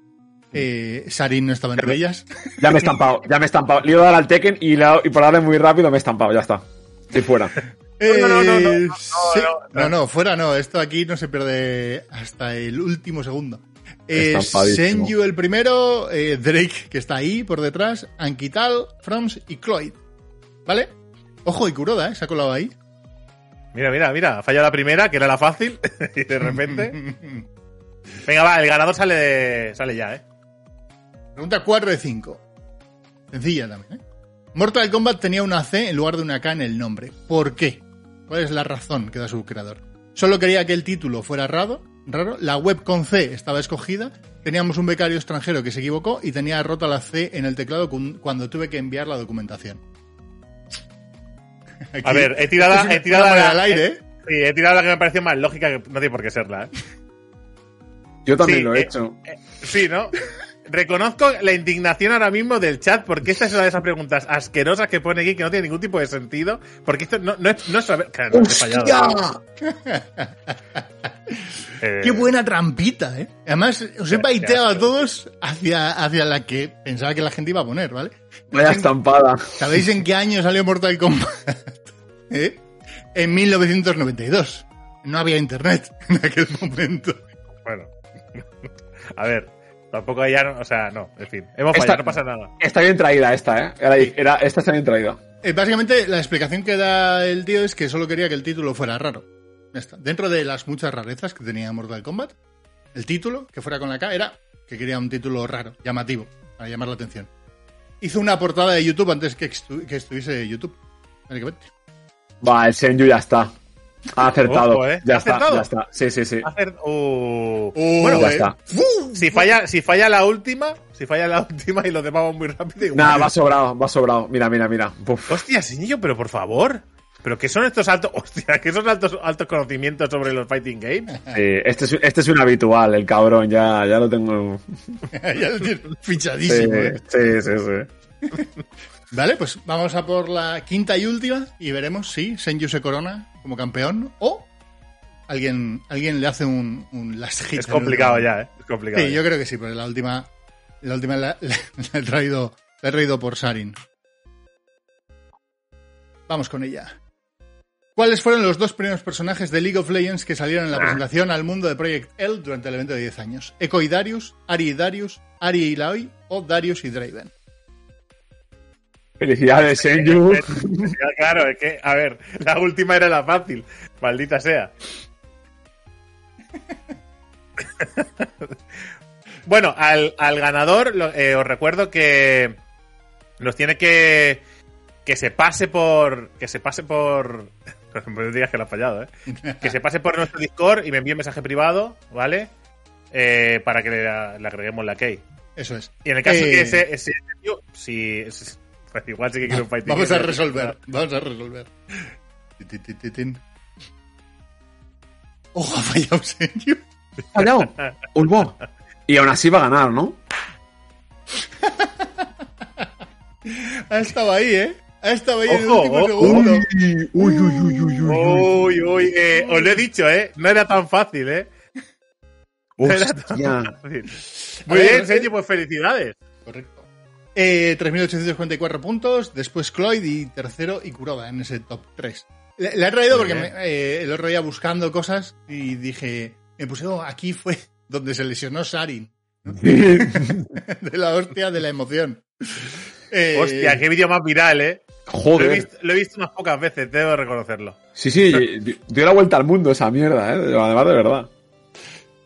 Eh, Sarin no estaba entre ellas. Ya me he estampado, ya me he estampado. Le he ido a dar al Tekken y, le he dado- y por darle muy rápido me he estampado, ya está. Estoy fuera. No, no, no, no, Eh, no, sí. no, no, no, fuera no. Esto aquí no se pierde hasta el último segundo. Eh. Senju el primero, eh, Drake que está ahí por detrás, Ankital, Froms y Cloyd. ¿Vale? Ojo, y Kuroda, ¿eh? Se ha colado ahí. Mira, mira, mira. Ha fallado la primera, que era la fácil. y de repente. Venga, va, el ganador sale, de- sale ya, ¿eh? Pregunta 4 de 5. Sencilla también, ¿eh? Mortal Kombat tenía una C en lugar de una K en el nombre. ¿Por qué? ¿Cuál es la razón que da su creador? Solo quería que el título fuera raro, raro, la web con C estaba escogida, teníamos un becario extranjero que se equivocó y tenía rota la C en el teclado cu- cuando tuve que enviar la documentación. Aquí- A ver, he tirado, he tirado la, al aire, ¿eh? Sí, he tirado la que me pareció más lógica, que no tiene por qué serla. ¿eh? Yo también Sí, lo he eh, hecho. Sí, ¿no? Reconozco la indignación ahora mismo del chat porque esta es una de esas preguntas asquerosas que pone aquí que no tiene ningún tipo de sentido. Porque esto no, no es, no es saber. Claro, no, he fallado. Eh, Qué buena trampita, ¿eh? Además, os he baiteado a todos hacia, hacia la que pensaba que la gente iba a poner, ¿vale? Vaya estampada. ¿Sabéis en qué año salió Mortal Kombat? ¿Eh? En 1992. No había internet en aquel momento. Bueno. A ver, tampoco hay ya. no- O sea, no, en fin. Hemos Esta- fallado, no pasa nada. Está bien traída esta, ¿eh? Era, era- esta está bien traída. Eh, básicamente, la explicación que da el tío es que solo quería que el título fuera raro. Ya está. Dentro de las muchas rarezas que tenía Mortal Kombat, el título, que fuera con la K, era que quería un título raro, llamativo, para llamar la atención. Hizo una portada de YouTube antes que, estu- que estuviese YouTube. básicamente. Va, el Senju ya está. Ha acertado. Ojo, ¿eh? Ya ¿Ha está, acertado? ya está. Sí, sí, sí. Hacer. uh, Oh, bueno, ya eh. está. si falla, si falla la última, si falla la última y lo demás van muy rápido. igual. Nada, va sobrado, va sobrado. Mira, mira, mira. Uf. Hostia, señor, pero por favor. ¿Pero qué son estos altos. Hostia, qué son altos, altos conocimientos sobre los fighting games? Sí, este, es, este es un habitual, el cabrón. Ya, ya lo tengo. ya lo tienes Sí, fichadísimo. ¿eh? sí, sí, sí. Vale, pues vamos a por la quinta y última y veremos si Senju se corona como campeón o alguien, alguien le hace un, un last hit. Es complicado ya, ¿eh? Es complicado. Sí, ya. yo creo que sí, porque la última, la última la, la- la he traído, la he traído por Sarin. Vamos con ella. ¿Cuáles fueron los dos primeros personajes de League of Legends que salieron en la presentación al mundo de Project L durante el evento de 10 años? ¿Echo y Darius, Ari y Darius, Ari y Laoi o Darius y Draven? Felicidades, Senju. Claro, es que, a ver, la última era la fácil. Maldita sea. bueno, al, al ganador eh, os recuerdo que nos tiene que que se pase por que se pase por no digas que lo has fallado, ¿eh? Que se pase por nuestro Discord y me envíe un mensaje privado, ¿vale? Eh, para que le, le agreguemos la key. Eso es. Y en el caso Eh, que ese, ese si- pues igual sí que quiero un fighting Vamos a resolver, vamos a resolver. Ojo, ha fallado Senju. Fallado. Ulbo. Y aún así va a ganar, ¿no? Ha estado ahí, ¿eh? Ha estado ahí en el Ojo, último ojo. segundo. Uy, uy, uy, uy, Uy, uy, eh, os lo he dicho, ¿eh? No era tan fácil, ¿eh? No era tan Hostia. fácil. Muy bien, eh. Sergio, pues felicidades. Correcto. Eh, 3.844 puntos, después Cloyd y tercero y Kuroda en ese top 3. Le, le he traído porque me- eh, el otro día buscando cosas y dije, me puse, oh, aquí fue donde se lesionó Sarin. de la hostia, de la emoción. Eh, Hostia, qué vídeo más viral, ¿eh? Lo he, Joder. visto, lo he visto unas pocas veces, debo reconocerlo. Sí, sí, dio la vuelta al mundo esa mierda, ¿eh? Además de verdad.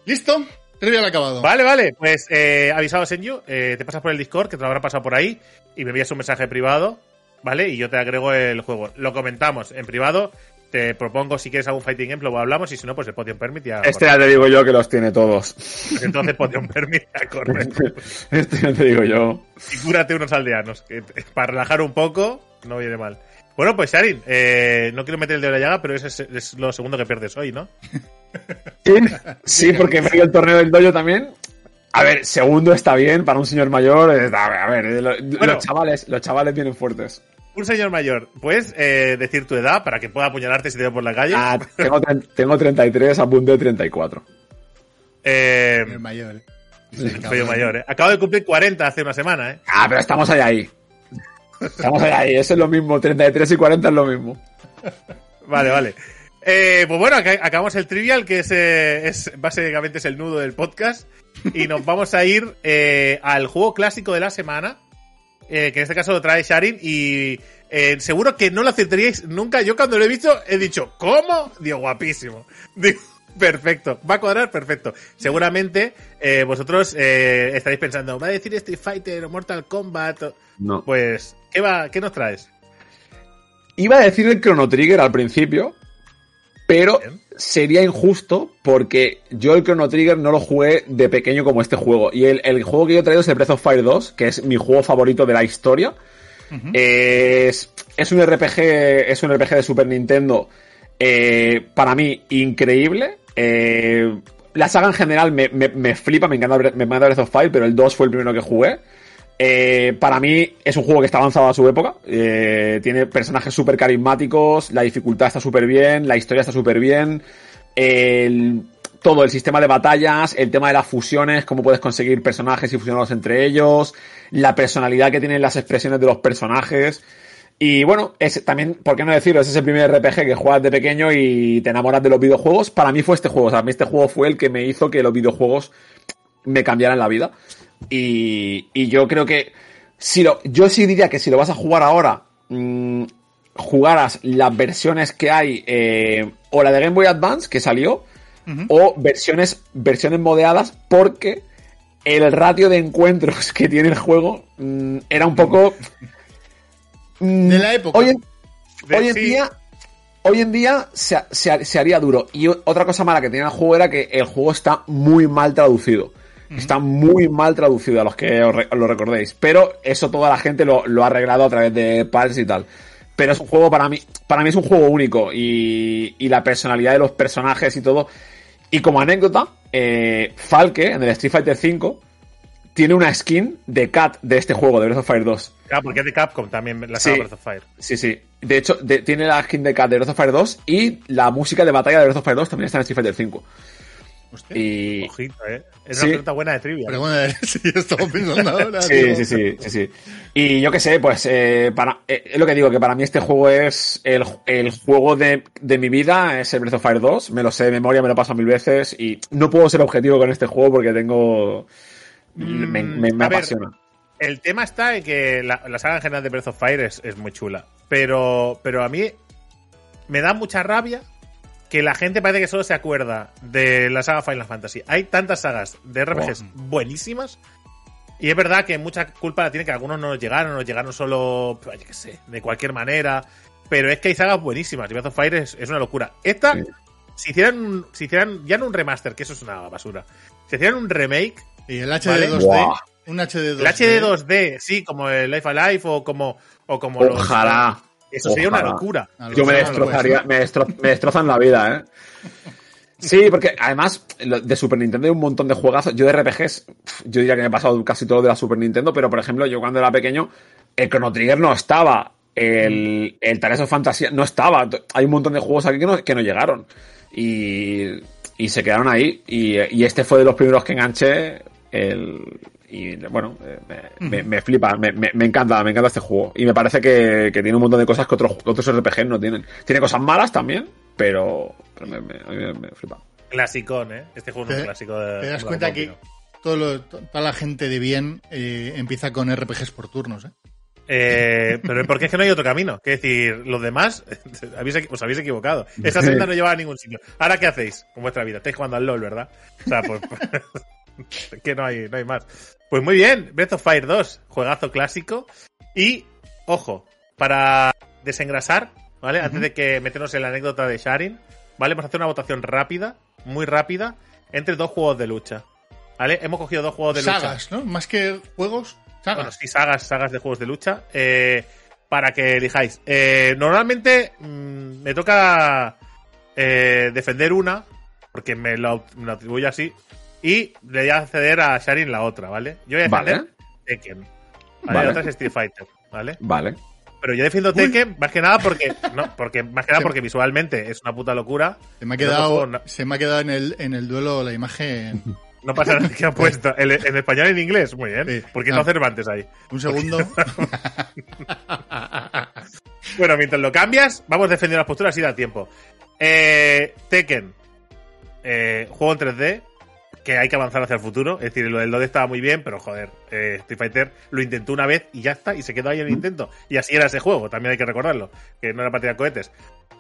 ¿Listo? Trivial acabado. Vale, vale, pues eh, avisado, Senju, eh, te pasas por el Discord, que te lo habrá pasado por ahí, y me envías un mensaje privado, ¿vale? Y yo te agrego el juego. Lo comentamos en privado, te propongo si quieres algún fighting game, lo hablamos, y si no, pues el Podium Permit ya Este ya te digo yo que los tiene todos. Pues entonces Podium Permit ya corre. Este ya te digo yo. y cúrate unos aldeanos, que para relajar un poco no viene mal. Bueno, pues Sharin, eh, no quiero meter el dedo en la llaga, pero ese es, es lo segundo que pierdes hoy, ¿no? Sí, sí, porque me dio el torneo del dojo también. A ver, segundo está bien para un señor mayor. está- A ver, eh, lo- Bueno. los chavales, los chavales vienen fuertes. Un señor mayor, ¿puedes eh, decir tu edad para que pueda apuñalarte si te veo por la calle? Ah, tengo, tengo 33, apunté 34. Eh, El mayor. ¿eh? soy yo mayor, ¿eh? Acabo de cumplir 40 hace una semana, ¿eh? Ah, pero estamos ahí ahí. Estamos ahí eso es lo mismo. 33 y 40 es lo mismo. Vale, vale. Eh, pues bueno, acabamos el trivial, que es, eh, es básicamente es el nudo del podcast. Y nos vamos a ir eh, al juego clásico de la semana. que en este caso lo trae Sharin. Y seguro que no lo acertaríais nunca. Yo cuando lo he visto he dicho, ¿cómo? Digo, guapísimo. Digo, perfecto. Va a cuadrar perfecto. Seguramente eh, vosotros eh, estaréis pensando, ¿va a decir Street Fighter o Mortal Kombat? o-?" No. Pues, ¿qué, va, ¿qué nos traes? Iba a decir el Chrono Trigger al principio, pero Bien. sería injusto porque yo el Chrono Trigger no lo jugué de pequeño como este juego. Y el, el juego que yo he traído es el Breath of Fire 2, que es mi juego favorito de la historia. Es, es un RPG, es un RPG de Super Nintendo, eh, para mí, increíble. Eh, la saga en general me, me, me flipa, me encanta, me encanta Breath of Fire, pero el 2 fue el primero que jugué. Eh, para mí es un juego que está avanzado a su época. Eh, tiene personajes súper carismáticos, la dificultad está súper bien, la historia está súper bien. Todo el sistema de batallas, el tema de las fusiones, cómo puedes conseguir personajes y fusionarlos entre ellos, la personalidad que tienen las expresiones de los personajes. Y bueno, es también, ¿por qué no decirlo? Es ese primer RPG que juegas de pequeño y te enamoras de los videojuegos. Para mí fue este juego. O sea, a mí este juego fue el que me hizo que los videojuegos me cambiaran la vida. Y, y yo creo que si lo, yo sí diría que si lo vas a jugar ahora, mmm, jugaras las versiones que hay, eh, o la de Game Boy Advance que salió, uh -huh. o versiones, versiones modeadas, porque el ratio de encuentros que tiene el juego mmm, era un poco. Mmm, de la época. Hoy en, de, hoy en sí. día. Hoy en día se, se, se, haría duro. Y otra cosa mala que tenía el juego era que el juego está muy mal traducido. Está muy mal traducido a los que os, lo recordéis. Pero eso toda la gente lo, lo ha arreglado a través de parts y tal. Pero es un juego para mí, para mí es un juego único. Y, y la personalidad de los personajes y todo. Y como anécdota, eh, Falke, en el Street Fighter V, tiene una skin de Cat de este juego, de Breath of Fire 2. Ah, porque es de Capcom también, la saga sí, Breath of Fire. Sí, sí. De hecho, de, tiene la skin de Cat de Breath of Fire 2 y la música de batalla de Breath of Fire 2 también está en Street Fighter 5. Hostia, y... Ojito, ¿eh? Es sí. una pregunta buena de trivia. Pero bueno, sí, estamos pensando ahora. sí, sí, sí, sí, sí, Y yo qué sé, pues, eh, para, eh, es lo que digo, que para mí este juego es el, el juego de, de, mi vida, es el Breath of Fire 2. Me lo sé de memoria, me lo paso mil veces y no puedo ser objetivo con este juego porque tengo... Mm, me, me, me apasiona. Ver, el tema está en que la, la, saga en general de Breath of Fire es, es muy chula. Pero, pero a mí me da mucha rabia que la gente parece que solo se acuerda de la saga Final Fantasy. Hay tantas sagas de RPGs oh. buenísimas. Y es verdad que mucha culpa la tiene que algunos no nos llegaron, nos llegaron solo, yo qué sé, de cualquier manera. Pero es que hay sagas buenísimas. Y Breath of Fire es, es una locura. Esta, sí. si, hicieran, si hicieran ya no un remaster, que eso es una basura. Si hicieran un remake. Y el HD ¿vale? 2D. Wow. Un HD 2D. El HD 2D, sí, como el Life Alive o como. O como Ojalá. Los, eso sería Ojalá. una locura. Yo me destrozaría, me, destro, me, destrozan la vida, ¿eh? Sí, porque además de Super Nintendo hay un montón de juegazos. Yo de RPGs, yo diría que me he pasado casi todo de la Super Nintendo, pero por ejemplo, yo cuando era pequeño, el Chrono Trigger no estaba. El, el Tales of Fantasy no estaba. Hay un montón de juegos aquí que no, que no llegaron. Y, y se quedaron ahí. Y, y, este fue de los primeros que enganché. El, y bueno, me, me, me flipa, me, me, encanta, me encanta este juego. Y me parece que, que, tiene un montón de cosas que otros, otros RPGs no tienen. Tiene cosas malas también, pero, pero me, me, me, flipa. Clasicón, ¿eh? Este juego es un clásico de. Te das cuenta que todo lo, toda la gente de bien eh, empieza con RPGs por turnos, ¿eh? Eh, pero porque es que no hay otro camino. Que decir, los demás os habéis equivocado. Esta senda no lleva a ningún sitio. Ahora, ¿qué hacéis con vuestra vida? Estáis jugando al LOL, ¿verdad? O sea, pues. que no hay, no hay más. Pues muy bien, Breath of Fire 2, juegazo clásico. Y, ojo, para desengrasar, ¿vale? Uh -huh. Antes de que meternos en la anécdota de Sharin, ¿vale? Vamos a hacer una votación rápida, muy rápida, entre dos juegos de lucha. ¿Vale? Hemos cogido dos juegos de sagas, lucha. ¿no? Más que juegos, sagas. Bueno, sí, sagas, sagas de juegos de lucha. Eh, para que elijáis. Eh, normalmente mmm, me toca eh, defender una, porque me lo, me lo atribuyo así, y le voy a ceder a Sharin la otra, ¿vale? Yo voy a defender vale. Tekken. ¿vale? vale. La otra es Street Fighter, ¿vale? Vale. Pero yo defiendo Tekken Uy. más que nada porque no, porque más que nada porque visualmente es una puta locura. Se me ha quedado, no, se me ha quedado en el en el duelo la imagen. No pasa nada que ha puesto. En, en español y en inglés, muy bien. Sí. Porque no. está Cervantes ahí. Un segundo. bueno, mientras lo cambias, vamos defendiendo las posturas y da tiempo. Eh, Tekken. Eh, juego en 3D, que hay que avanzar hacia el futuro. Es decir, lo del 2D estaba muy bien, pero joder, eh, Street Fighter lo intentó una vez y ya está, y se quedó ahí en el intento. Y así era ese juego, también hay que recordarlo, que no era para tirar cohetes.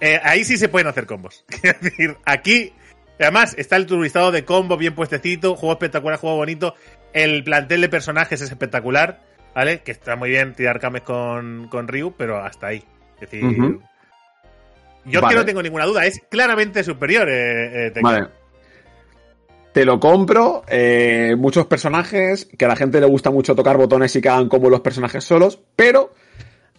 Eh, ahí sí se pueden hacer combos. es decir, aquí, además, está el turbizado de combo bien puestecito, juego espectacular, juego bonito. El plantel de personajes es espectacular, ¿vale? Que está muy bien tirar cames con, con Ryu, pero hasta ahí. Es decir, uh -huh. yo vale. que no tengo ninguna duda, es claramente superior. Eh, eh vale te lo compro. Eh, muchos personajes, que a la gente le gusta mucho tocar botones y que como los personajes solos, pero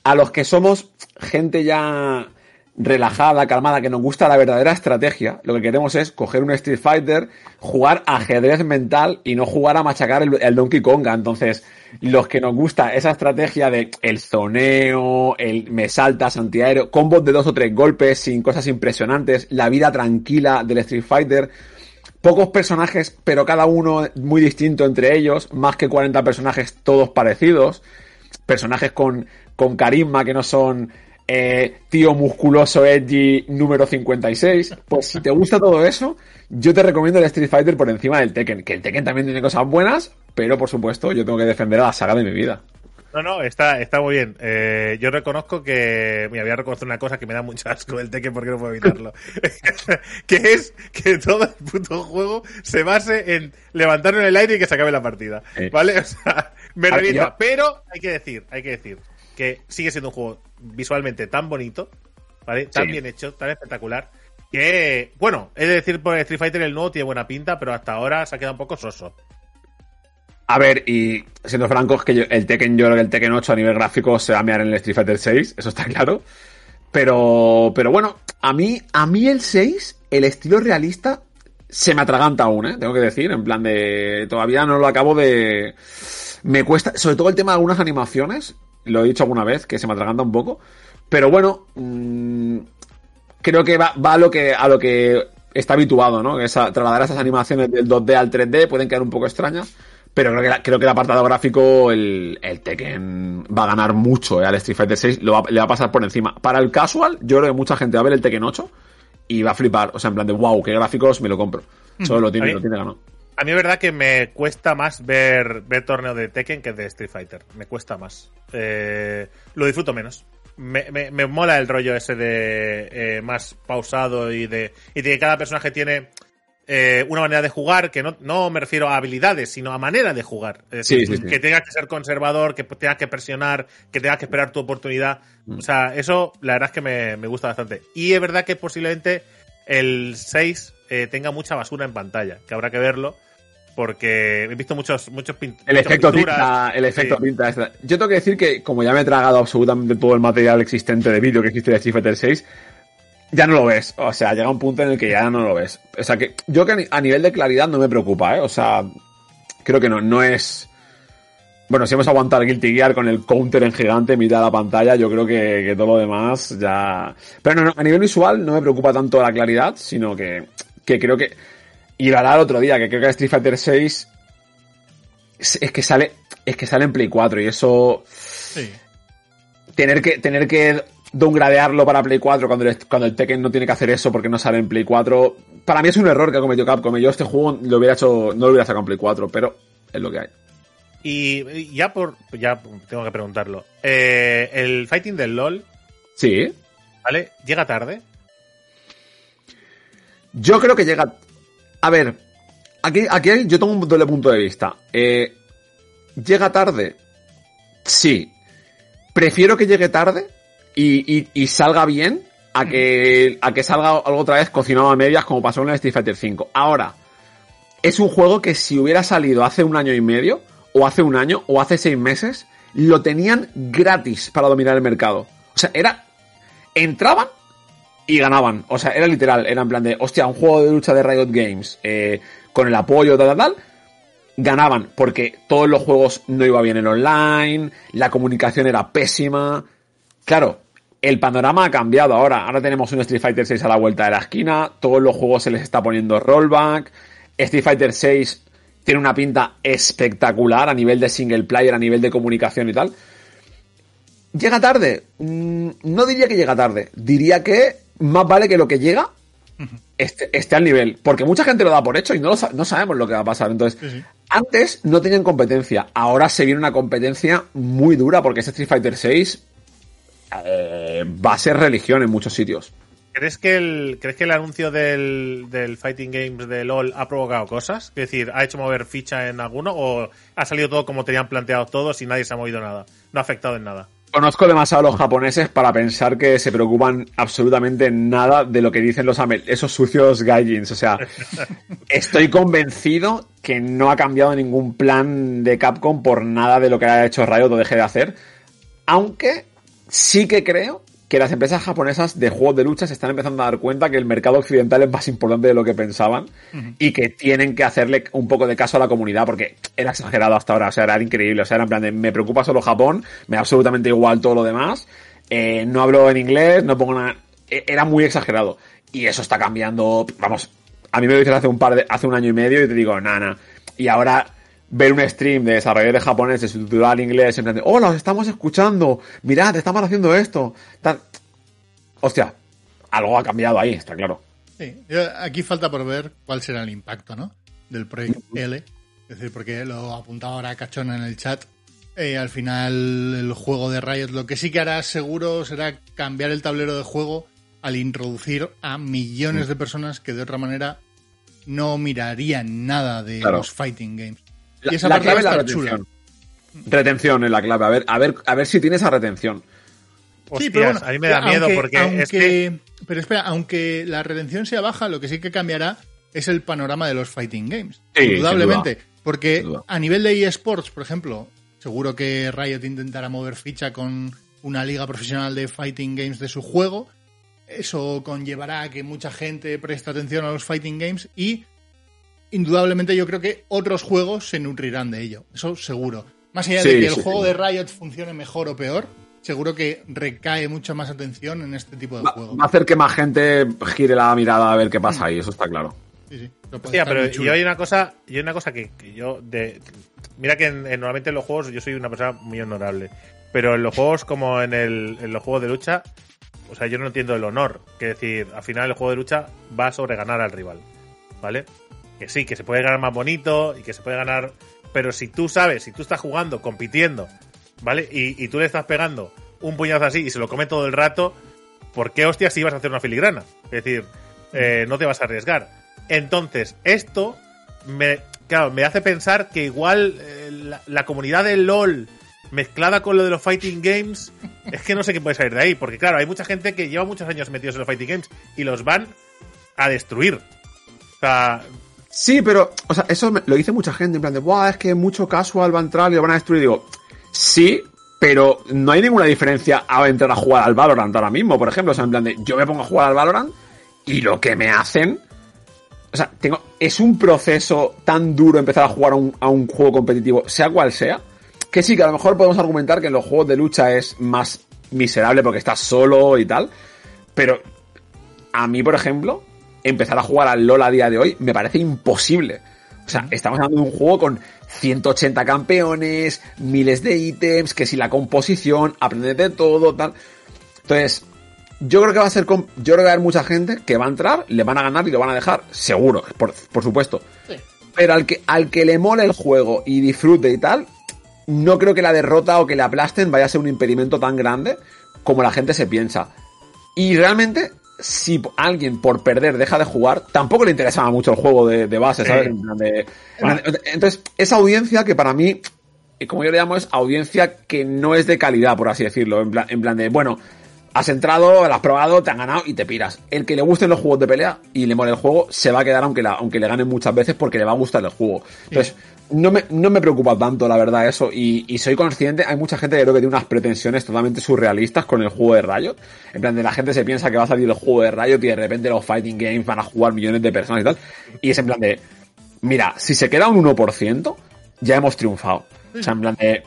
a los que somos gente ya relajada, calmada, que nos gusta la verdadera estrategia, lo que queremos es coger un Street Fighter, jugar ajedrez mental y no jugar a machacar el, Donkey Konga. Entonces, los que nos gusta esa estrategia de el zoneo, el me saltas antiaéreo, combos de dos o tres golpes sin cosas impresionantes, la vida tranquila del Street Fighter, pocos personajes, pero cada uno muy distinto entre ellos, más que 40 personajes todos parecidos, personajes con, con carisma que no son eh, tío musculoso edgy número 56. Pues si te gusta todo eso, yo te recomiendo el Street Fighter por encima del Tekken. Que el Tekken también tiene cosas buenas, pero por supuesto yo tengo que defender a la saga de mi vida. No, no, está, está muy bien. Eh, yo reconozco que. Me había reconocido una cosa que me da mucho asco del Tekken porque no puedo evitarlo. que es que todo el puto juego se base en levantarlo en el aire y que se acabe la partida. ¿Vale? O sea, me revienta. Pero hay que decir, hay que decir que sigue siendo un juego visualmente tan bonito, ¿vale? Tan bien hecho, tan espectacular, que, bueno, es decir, por Street Fighter el nuevo tiene buena pinta, pero hasta ahora se ha quedado un poco soso. A ver, y siendo francos, que el Tekken, yo creo que el Tekken 8 a nivel gráfico se va a mirar en el Street Fighter 6, eso está claro. Pero, pero bueno, a mí, a mí el 6, el estilo realista, se me atraganta aún, ¿eh? Tengo que decir, en plan de, todavía no lo acabo de, me cuesta, sobre todo el tema de algunas animaciones, lo he dicho alguna vez, que se me atraganta un poco. Pero bueno, mmm, creo que va, va, a lo que a lo que está habituado, ¿no? Que esa, trasladar esas animaciones del 2D al 3D pueden quedar un poco extrañas. Pero creo que, la, creo que el apartado gráfico, el, el Tekken va a ganar mucho ¿eh? al Street Fighter 6, lo va, le va a pasar por encima. Para el casual, yo creo que mucha gente va a ver el Tekken 8 y va a flipar. O sea, en plan de wow, qué gráficos, me lo compro. Solo lo tiene, lo tiene ganado. A mí es verdad que me cuesta más ver, ver torneo de Tekken que de Street Fighter. Me cuesta más. Eh, lo disfruto menos. Me, me, me, mola el rollo ese de eh, más pausado y de, y de que cada personaje tiene eh, una manera de jugar, que no, no me refiero a habilidades, sino a manera de jugar. Es decir, sí, sí, sí. que tengas que ser conservador, que tengas que presionar, que tengas que esperar tu oportunidad. Mm. O sea, eso la verdad es que me, me gusta bastante. Y es verdad que posiblemente el 6 eh, tenga mucha basura en pantalla, que habrá que verlo. Porque he visto muchos, muchos El efecto pinta, el efecto pinta. Yo tengo que decir que, como ya me he tragado absolutamente todo el material existente de vídeo que existe de Street Fighter 6, ya no lo ves. O sea, llega un punto en el que ya no lo ves. O sea, que yo que a nivel de claridad no me preocupa, ¿eh? O sea, creo que no, no es. Bueno, si hemos aguantado el Guilty Gear con el counter en gigante mitad de la pantalla, yo creo que, que todo lo demás ya. Pero no, no, a nivel visual no me preocupa tanto la claridad, sino que, que creo que y lo hará el otro día, que creo que Street Fighter 6 es, es, que sale es que sale en Play 4 y eso sí. tener que tener que downgradearlo para Play 4 cuando el, cuando el Tekken no tiene que hacer eso porque no sale en Play 4, para mí es un error que ha cometido Capcom. Yo este juego lo hubiera hecho no lo hubiera sacado en Play 4, pero es lo que hay. Y ya por ya tengo que preguntarlo. Eh, el fighting del LoL Sí. ¿Vale? ¿Llega tarde? Yo creo que llega a ver, aquí, aquí yo tengo un doble punto de vista. Eh, ¿Llega tarde? Sí. Prefiero que llegue tarde y, y, y, salga bien a que, a que salga algo otra vez cocinado a medias como pasó en el Street Fighter V. Ahora, es un juego que si hubiera salido hace un año y medio, o hace un año, o hace seis meses, lo tenían gratis para dominar el mercado. O sea, era... Entraban y ganaban. O sea, era literal, era en plan de, hostia, un juego de lucha de Riot Games, eh, con el apoyo, tal, tal, tal, ganaban, porque todos los juegos no iba bien en online, la comunicación era pésima. Claro, el panorama ha cambiado ahora. Ahora tenemos un Street Fighter 6 a la vuelta de la esquina, todos los juegos se les está poniendo rollback. Street Fighter 6 tiene una pinta espectacular a nivel de single player, a nivel de comunicación y tal. ¿Llega tarde? Mm, no diría que llega tarde. Diría que más vale que lo que llega esté, esté, al nivel. Porque mucha gente lo da por hecho y no, lo, no sabemos lo que va a pasar. Entonces, sí, sí. antes no tenían competencia. Ahora se viene una competencia muy dura porque este Street Fighter 6 eh, va a ser religión en muchos sitios. ¿Crees que el, ¿crees que el anuncio del, del Fighting Games de LOL ha provocado cosas? Es decir, ¿ha hecho mover ficha en alguno o ha salido todo como tenían planteado todos y nadie se ha movido nada? No ha afectado en nada. Conozco demasiado a los japoneses para pensar que se preocupan absolutamente nada de lo que dicen los esos sucios gaijins. O sea, estoy convencido que no ha cambiado ningún plan de Capcom por nada de lo que ha hecho Riot o deje de hacer. Aunque sí que creo que las empresas japonesas de juegos de lucha se están empezando a dar cuenta que el mercado occidental es más importante de lo que pensaban y que tienen que hacerle un poco de caso a la comunidad porque era exagerado hasta ahora, o sea, era increíble, o sea, era en plan de me preocupa solo Japón, me da absolutamente igual todo lo demás, eh, no hablo en inglés, no pongo nada, e, era muy exagerado. Y eso está cambiando, vamos, a mí me lo dices hace un par de, hace un año y medio y te digo, nana, y ahora ver un stream de desarrolladores japoneses subtitulado al inglés en plan de, hola, os estamos escuchando, mirad, estamos haciendo esto. Tal. Hostia, algo ha cambiado ahí, está claro. Sí, aquí falta por ver cuál será el impacto, ¿no? Del proyecto L. Es decir, porque lo apuntaba ahora Cachona en el chat. Eh, al final, el juego de Riot lo que sí que hará seguro será cambiar el tablero de juego al introducir a millones de personas que de otra manera no mirarían nada de los fighting games. Y esa la clave es la retención. Retención es la clave. A ver, a ver, a ver si tiene esa retención. sí, pero bueno, a mí me da miedo porque es que... Pero espera, aunque la retención sea baja, lo que sí que cambiará es el panorama de los fighting games. indudablemente. Porque a nivel de eSports, por ejemplo, seguro que Riot intentará mover ficha con una liga profesional de fighting games de su juego. Eso conllevará a que mucha gente preste atención a los fighting games y indudablemente yo creo que otros juegos se nutrirán de ello. Eso seguro. Más allá de que el juego de Riot funcione mejor o peor, seguro que recae mucha más atención en este tipo de juegos. Va a hacer que más gente gire la mirada a ver qué pasa ahí, eso está claro. Sí, sí. pero yo hay una cosa, y hay una cosa que, yo de mira que normalmente en los juegos yo soy una persona muy honorable, pero en los juegos como en, el, en los juegos de lucha, o sea, yo no entiendo el honor, que decir, al final el juego de lucha va sobre ganar al rival, ¿vale? Sí, que se puede ganar más bonito y que se puede ganar. Pero si tú sabes, si tú estás jugando, compitiendo, ¿vale? Y, tú le estás pegando un puñazo así y se lo come todo el rato, ¿por qué hostias si vas a hacer una filigrana? Es decir, eh, no te vas a arriesgar. Entonces, esto me, claro, me hace pensar que igual eh, la, comunidad del LOL mezclada con lo de los fighting games, es que no sé qué puede salir de ahí, porque claro, hay mucha gente que lleva muchos años metidos en los fighting games y los van a destruir. O sea, Sí, pero, o sea, eso lo dice mucha gente, en plan de, Buah, es que mucho casual va a entrar y lo van a destruir. digo, sí, pero no hay ninguna diferencia a entrar a jugar al Valorant ahora mismo, por ejemplo. O sea, en plan de, yo me pongo a jugar al Valorant y lo que me hacen. O sea, tengo, es un proceso tan duro empezar a jugar a un, a un juego competitivo, sea cual sea, que sí, que a lo mejor podemos argumentar que en los juegos de lucha es más miserable porque estás solo y tal. Pero a mí, por ejemplo, empezar a jugar al LOL a día de hoy me parece imposible. O sea, estamos hablando de un juego con 180 campeones, miles de ítems, que si la composición, aprender de todo, tal. Entonces, yo creo que va a ser, yo creo que va a haber mucha gente que va a entrar, le van a ganar y lo van a dejar, seguro, por, supuesto. Pero al que, al que le mole el juego y disfrute y tal, no creo que la derrota o que le aplasten vaya a ser un impedimento tan grande como la gente se piensa. Y realmente si alguien por perder deja de jugar, tampoco le interesaba mucho el juego de, base, ¿sabes? entonces, esa audiencia que para mí, como yo le llamo, es audiencia que no es de calidad, por así decirlo. En plan, en plan de, bueno, has entrado, lo has probado, te han ganado y te piras. El que le gusten los juegos de pelea y le mole el juego, se va a quedar aunque, la, aunque le ganen muchas veces porque le va a gustar el juego. Entonces, no me, no me preocupa tanto, la verdad, eso. Y, soy consciente, hay mucha gente que creo que tiene unas pretensiones totalmente surrealistas con el juego de Riot. En plan, de la gente se piensa que va a salir el juego de Riot y de repente los fighting games van a jugar millones de personas y tal. Y es en plan de, mira, si se queda un 1%, ya hemos triunfado. O sea, en plan de,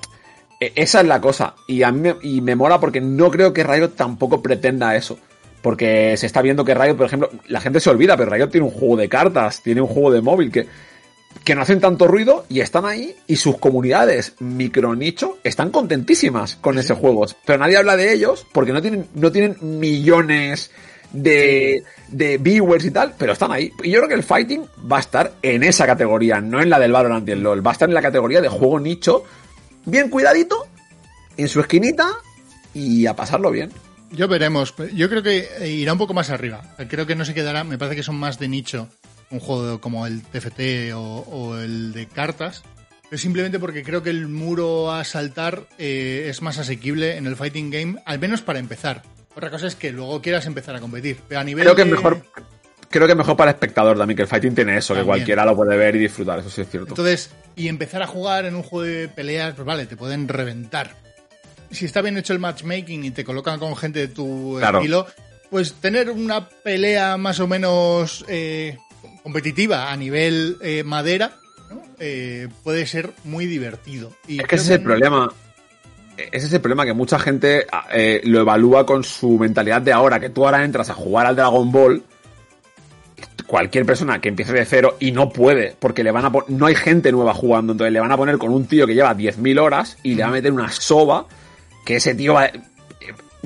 e, esa es la cosa. Y a mí me, y me mola porque no creo que Riot tampoco pretenda eso. Porque se está viendo que Riot, por ejemplo, la gente se olvida, pero Riot tiene un juego de cartas, tiene un juego de móvil que que no hacen tanto ruido y están ahí y sus comunidades micro nicho están contentísimas con ese juego. Pero nadie habla de ellos porque no tienen, no tienen millones de, de viewers y tal, pero están ahí. Y yo creo que el fighting va a estar en esa categoría, no en la del Valorant y el LoL. Va a estar en la categoría de juego nicho, bien cuidadito, en su esquinita y a pasarlo bien. Yo veremos. Yo creo que irá un poco más arriba. Creo que no se quedará. Me parece que son más de nicho un juego como el TFT o, el de cartas, pero simplemente porque creo que el muro a saltar eh, es más asequible en el fighting game, al menos para empezar. Otra cosa es que luego quieras empezar a competir. Pero a nivel creo que es mejor creo que mejor para el espectador también, que el fighting tiene eso, que cualquiera lo puede ver y disfrutar, eso sí es cierto. Entonces, y empezar a jugar en un juego de peleas, pues vale, te pueden reventar. si está bien hecho el matchmaking y te colocan con gente de tu Claro. estilo, pues tener una pelea más o menos eh, competitiva a nivel eh, madera ¿no? Eh, puede ser muy divertido. Y Es que ese es el problema. Ese es el problema, que mucha gente eh, lo evalúa con su mentalidad de ahora, que tú ahora entras a jugar al Dragon Ball, cualquier persona que empiece de cero y no puede, porque le van a no hay gente nueva jugando, entonces le van a poner con un tío que lleva 10.000 horas y le va a meter una soba, que ese tío va,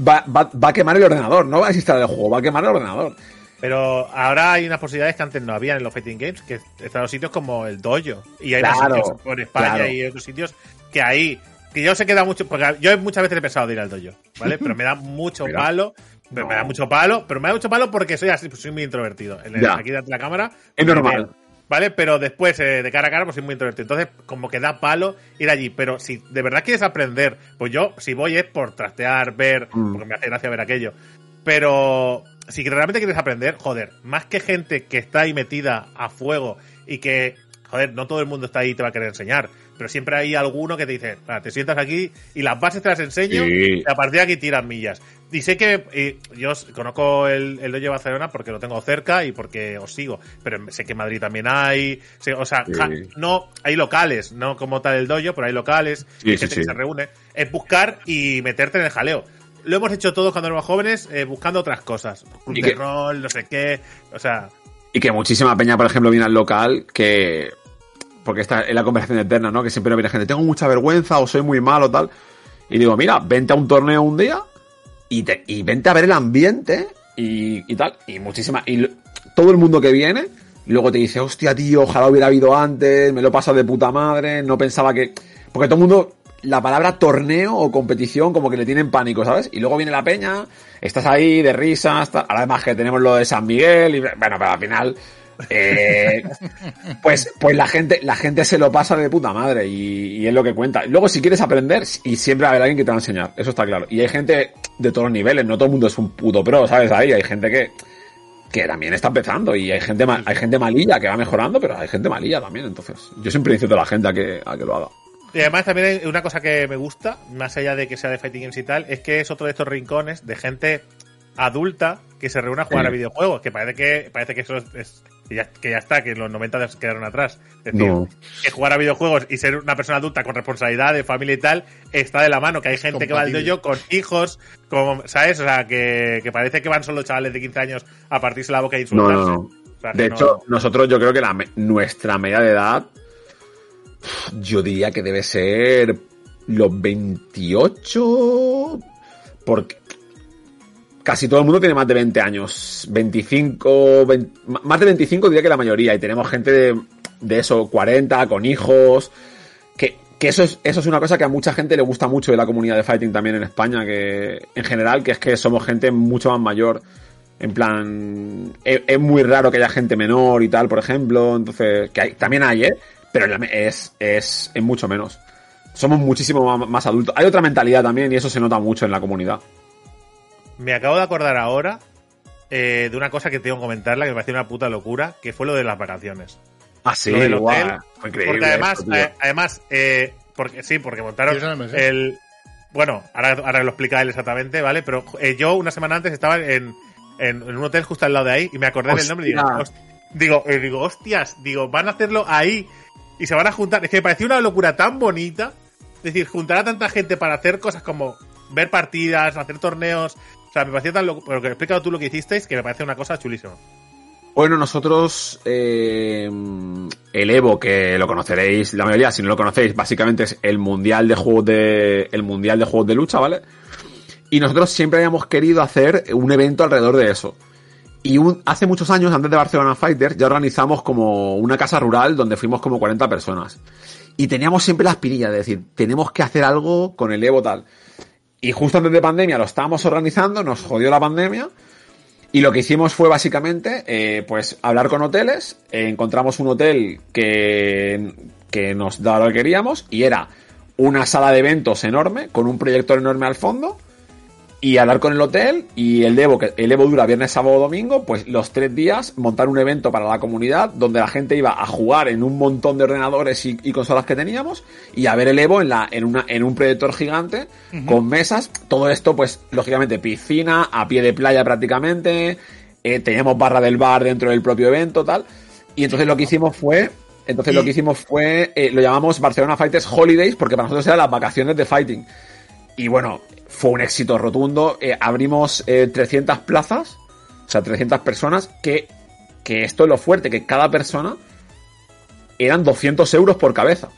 va, va- va a quemar el ordenador, no va a instalar el juego, va a quemar el ordenador. Pero ahora hay unas posibilidades que antes no había en los fighting games, que están los sitios como el dojo. Y hay más Claro, sitios por España claro. y otros sitios que ahí, que yo sé que da mucho, porque yo muchas veces he pensado de ir al dojo, ¿vale? Pero me da mucho Mira. palo, pero me da mucho palo, pero me da mucho palo porque soy así, pues soy muy introvertido. En el- aquí delante de la cámara. Es normal. ¿Vale? Pero después, eh, de cara a cara, pues soy muy introvertido. Entonces, como que da palo ir allí. Pero si de verdad quieres aprender, pues yo, si voy es por trastear, ver, Mm. porque me hace gracia ver aquello. Pero si realmente quieres aprender, joder, más que gente que está ahí metida a fuego y que, joder, no todo el mundo está ahí y te va a querer enseñar. Pero siempre hay alguno que te dice, "Ah, te sientas aquí y las bases te las enseño Sí. y a partir de aquí tiras millas. Y sé que yo conozco el, el dojo de Barcelona porque lo tengo cerca y porque os sigo. Pero sé que en Madrid también hay. o sea, Sí. ja- no hay locales, no como tal el dojo, pero hay locales. Sí, hay gente que se reúne. Es buscar y meterte en el jaleo. Lo hemos hecho todos cuando éramos jóvenes eh, buscando otras cosas. De que- rol, no sé qué. O sea, Y que muchísima peña, por ejemplo, viene al local que. Porque esta es la conversación eterna, ¿no? Que siempre viene gente, tengo mucha vergüenza o soy muy malo, tal. Y digo, mira, vente a un torneo un día y, te, y vente a ver el ambiente y, y tal. Y muchísima. Y todo el mundo que viene, luego te dice, hostia, tío, ojalá hubiera habido antes, me lo he pasado de puta madre, no pensaba que. Porque todo el mundo. La palabra torneo o competición como que le tienen pánico, ¿sabes? Y luego viene la peña, estás ahí de risas, ahora además que tenemos lo de San Miguel, y bueno, pero al final eh, pues, pues la gente, la gente se lo pasa de puta madre y, es lo que cuenta. Luego, si quieres aprender, y siempre va a haber alguien que te va a enseñar, eso está claro. Y hay gente de todos los niveles, no todo el mundo es un puto pro, ¿sabes? Ahí hay gente que, que también está empezando y hay gente, hay gente malilla que va mejorando, pero hay gente malilla también. Entonces, yo siempre incito a la gente a que, a que lo haga. Y además también hay una cosa que me gusta, más allá de que sea de Fighting Games y tal, es que es otro de estos rincones de gente adulta que se reúne a jugar Sí. a videojuegos, que parece que parece que eso es, es- que, ya, que ya está, que los 90 se quedaron atrás. Es decir, No. que jugar a videojuegos y ser una persona adulta con responsabilidad de familia y tal está de la mano, que hay gente que va al dojo con hijos, con, ¿sabes? O sea, que, que parece que van solo chavales de 15 años a partirse la boca e insultarse. no, no. O sea, De hecho, nosotros yo creo que la nuestra media de edad, yo diría que debe ser los 28, porque casi todo el mundo tiene más de 20 años. 25, 20 m- más de 25 diría que la mayoría, y tenemos gente de, de eso, 40, con hijos, que, que eso es, eso es una cosa que a mucha gente le gusta mucho de la comunidad de fighting también en España, que en general, que es que somos gente mucho más mayor. En plan, es, es muy raro que haya gente menor y tal, por ejemplo. Entonces, que hay, también hay, ¿eh? Pero es, es, es mucho menos. Somos muchísimo más, adultos. Hay otra mentalidad también y eso se nota mucho en la comunidad. Me acabo de acordar ahora eh, de una cosa que tengo que comentarla que me pareció una puta locura, que fue lo de las vacaciones. Ah, sí, Lo del hotel, fue increíble. porque además, esto, eh, además, eh, porque sí, porque montaron Sí, el bueno, ahora, ahora lo explica él exactamente, ¿vale? Pero eh, yo una semana antes estaba en, en, en un hotel justo al lado de ahí y me acordé del nombre y digo, digo, eh, digo, hostias, digo, van a hacerlo ahí y se van a juntar. Es que me pareció una locura tan bonita. Es decir, juntar a tanta gente para hacer cosas como ver partidas, hacer torneos. O sea, me pareció tan loco. Pero que explicado tú lo que hicisteis, que me parece una cosa chulísima. Bueno, nosotros, eh, el Evo, que lo conoceréis, la mayoría, si no lo conocéis, básicamente es el mundial de juegos de, el mundial de juegos de lucha, ¿vale? Y nosotros siempre habíamos querido hacer un evento alrededor de eso. Y un- hace muchos años, antes de Barcelona Fighters, ya organizamos como una casa rural donde fuimos como 40 personas. Y teníamos siempre la aspirilla de decir, tenemos que hacer algo con el Evo tal. Y justo antes de pandemia lo estábamos organizando, nos jodió la pandemia. Y lo que hicimos fue básicamente, eh, pues, hablar con hoteles. eh, encontramos un hotel que, que nos daba lo que queríamos y era una sala de eventos enorme con un proyector enorme al fondo y hablar con el hotel y el Evo, que el Evo dura viernes, sábado, domingo, pues los tres días montar un evento para la comunidad donde la gente iba a jugar en un montón de ordenadores y, y consolas que teníamos y a ver el Evo en la en una en un proyector gigante con mesas, todo esto pues lógicamente piscina, a pie de playa prácticamente, eh, teníamos barra del bar dentro del propio evento tal. Y entonces lo que hicimos fue entonces lo que hicimos fue eh, lo llamamos Barcelona Fighters Holidays porque para nosotros eran las vacaciones de fighting. Y bueno, fue un éxito rotundo. Eh, abrimos eh, 300 plazas, o sea, 300 personas, que, que esto es lo fuerte, que cada persona eran 200 euros por cabeza.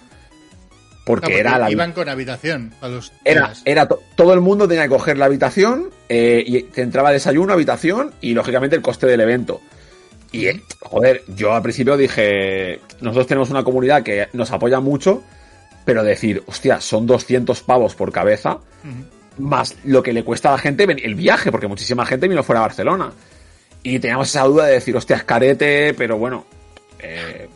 Porque, porque era la... iban con habitación a los Era, días. era to- todo el mundo tenía que coger la habitación eh, y te entraba desayuno, habitación y lógicamente el coste del evento. Y, eh, joder, yo al principio dije, nosotros tenemos una comunidad que nos apoya mucho, pero decir, hostia, son 200 pavos por cabeza, más lo que le cuesta a la gente el viaje, porque muchísima gente vino fuera a Barcelona. Y teníamos esa duda de decir, hostia, es carete, pero bueno. eh,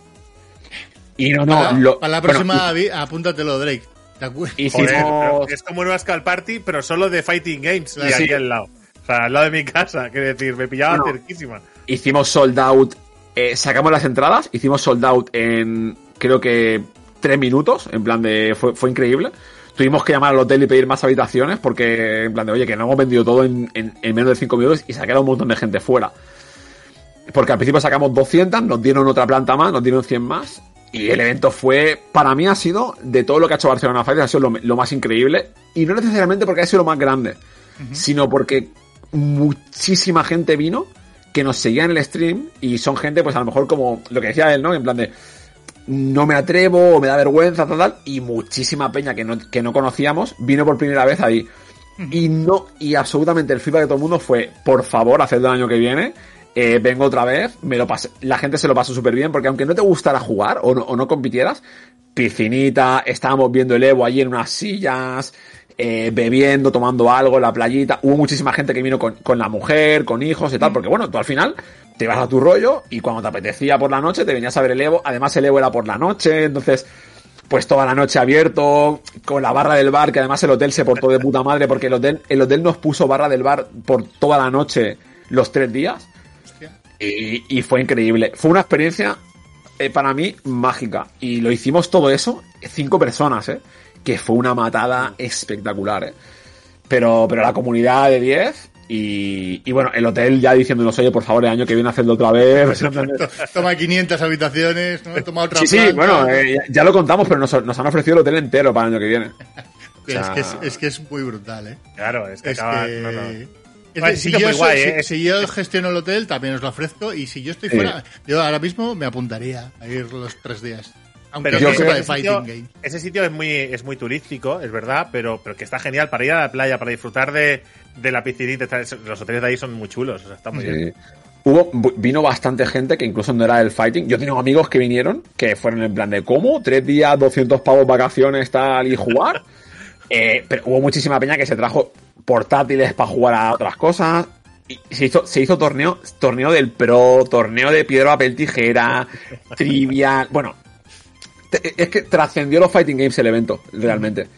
y no, no, para, lo- para la bueno, próxima, avi- apúntatelo, Drake. ¿Te acuerdas? hicimos- Joder, es como una Skull Party, pero solo de Fighting Games. Y Sí. aquí al lado. O sea, al lado de mi casa. Quiero decir, me pillaba No. cerquísima. hicimos sold out, eh, sacamos las entradas, hicimos sold out en creo que tres minutos, en plan de, fue, fue increíble. Tuvimos que llamar al hotel y pedir más habitaciones porque, en plan de, oye, que no hemos vendido todo en, en- en menos de cinco minutos y sacaron un montón de gente fuera. Porque al principio sacamos 200, nos dieron otra planta más, nos dieron 100 más. Y el evento fue, para mí ha sido, de todo lo que ha hecho Barcelona Fighters, ha sido lo, lo más increíble. Y no necesariamente porque ha sido lo más grande, sino porque muchísima gente vino que nos seguía en el stream y son gente, pues a lo mejor como lo que decía él, ¿no? En plan de, no me atrevo o me da vergüenza, tal, tal. Y muchísima peña que no, que no conocíamos vino por primera vez ahí. Y no, y absolutamente el feedback de todo el mundo fue, por favor, hacedlo el año que viene. eh, vengo otra vez, me lo pasé, la gente se lo pasó súper bien, porque aunque no te gustara jugar o no, o no compitieras, piscinita, estábamos viendo el Evo allí en unas sillas, eh, bebiendo, tomando algo en la playita. Hubo muchísima gente que vino con, con la mujer, con hijos y tal, porque bueno, tú al final te vas a tu rollo y cuando te apetecía por la noche te venías a ver el Evo. Además el Evo era por la noche, entonces pues toda la noche abierto, con la barra del bar, que además el hotel se portó de puta madre porque el hotel, el hotel nos puso barra del bar por toda la noche los tres días. Y, y fue increíble. Fue una experiencia eh, para mí mágica. Y lo hicimos todo eso, cinco personas, ¿eh? Que fue una matada espectacular, ¿eh? Pero, pero la comunidad de 10 y, y bueno, el hotel ya diciéndonos, oye, por favor, el año que viene hacedlo otra vez. Toma 500 habitaciones, ¿no? Toma otra sí, sí, bueno, eh, ya, ya lo contamos, pero nos, nos han ofrecido el hotel entero para el año que viene. Es, o sea- que es, es que es muy brutal, ¿eh? Claro, es que Es acaba. que... no, no. Es Vale, que sí si, que yo muy soy- guay, si- ¿eh? si yo gestiono el hotel, también os lo ofrezco. Y si yo estoy Sí. fuera, yo ahora mismo me apuntaría a ir los tres días. Aunque Pero yo que creo de ese, fighting sitio, game. ese sitio es muy, es muy turístico, es verdad, pero, pero que está genial para ir a la playa, para disfrutar de, de la piscinita. Los hoteles de ahí son muy chulos, o sea, está muy bien. Hubo, vino bastante gente que incluso no era del fighting. Yo tengo amigos que vinieron que fueron en plan de ¿cómo? ¿Tres días, 200 pavos vacaciones, tal y jugar? Eh, pero hubo muchísima peña que se trajo portátiles para jugar a otras cosas. Y se hizo, se hizo torneo, torneo del pro, torneo de piedra, papel, tijera, trivia. Bueno, te- es que trascendió los fighting games el evento, realmente.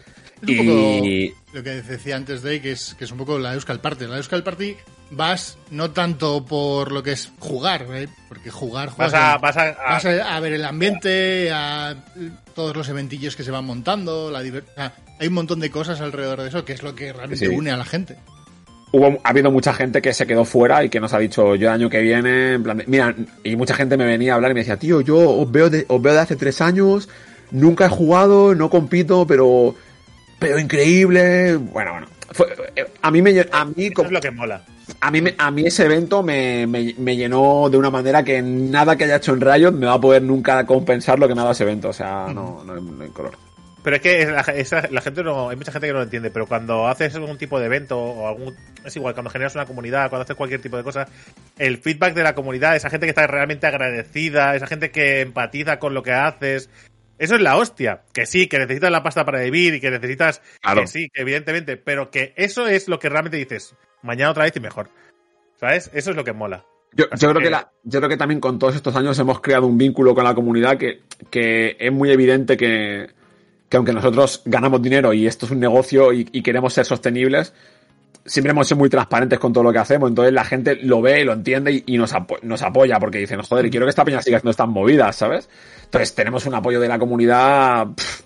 Y lo que decía antes de que es, que es un poco la Euskal Party. La Euskal Party vas no tanto por lo que es jugar, ¿eh? porque jugar Vas juegas a, vas a, a- vas a, a ver el ambiente, a todos los eventillos que se van montando, la diver- o sea, hay un montón de cosas alrededor de eso que es lo que realmente Sí. une a la gente. hubo, ha habido mucha gente que se quedó fuera y que nos ha dicho yo el año que viene, en plan de- mira, y mucha gente me venía a hablar y me decía, tío, yo os veo de, os veo de hace tres años, nunca he jugado, no compito, pero, pero increíble. Bueno, bueno. Fue- eh, a mí me, a mí, eso como- es lo que mola. a mí, me- a mí ese evento me, me, me llenó de una manera que nada que haya hecho en Riot me va a poder nunca compensar lo que me ha dado ese evento. O sea, no, no, no hay color. Pero es que la, esa- la gente no, hay mucha gente que no lo entiende, pero cuando haces algún tipo de evento o algún, es igual, cuando generas una comunidad, cuando haces cualquier tipo de cosa, el feedback de la comunidad, esa gente que está realmente agradecida, esa gente que empatiza con lo que haces, eso es la hostia. Que sí, que necesitas la pasta para vivir y que necesitas, Claro. que sí, que evidentemente, pero que eso es lo que realmente dices, mañana otra vez y mejor. ¿Sabes? Eso es lo que mola. Yo, creo que- que la- yo creo que también con todos estos años hemos creado un vínculo con la comunidad que, que es muy evidente que, que aunque nosotros ganamos dinero y esto es un negocio y, y queremos ser sostenibles, siempre hemos sido muy transparentes con todo lo que hacemos, entonces la gente lo ve, lo entiende y, y nos, apo- nos apoya porque dicen, joder, y quiero que esta peña siga haciendo estas movidas, ¿sabes? Entonces tenemos un apoyo de la comunidad pff,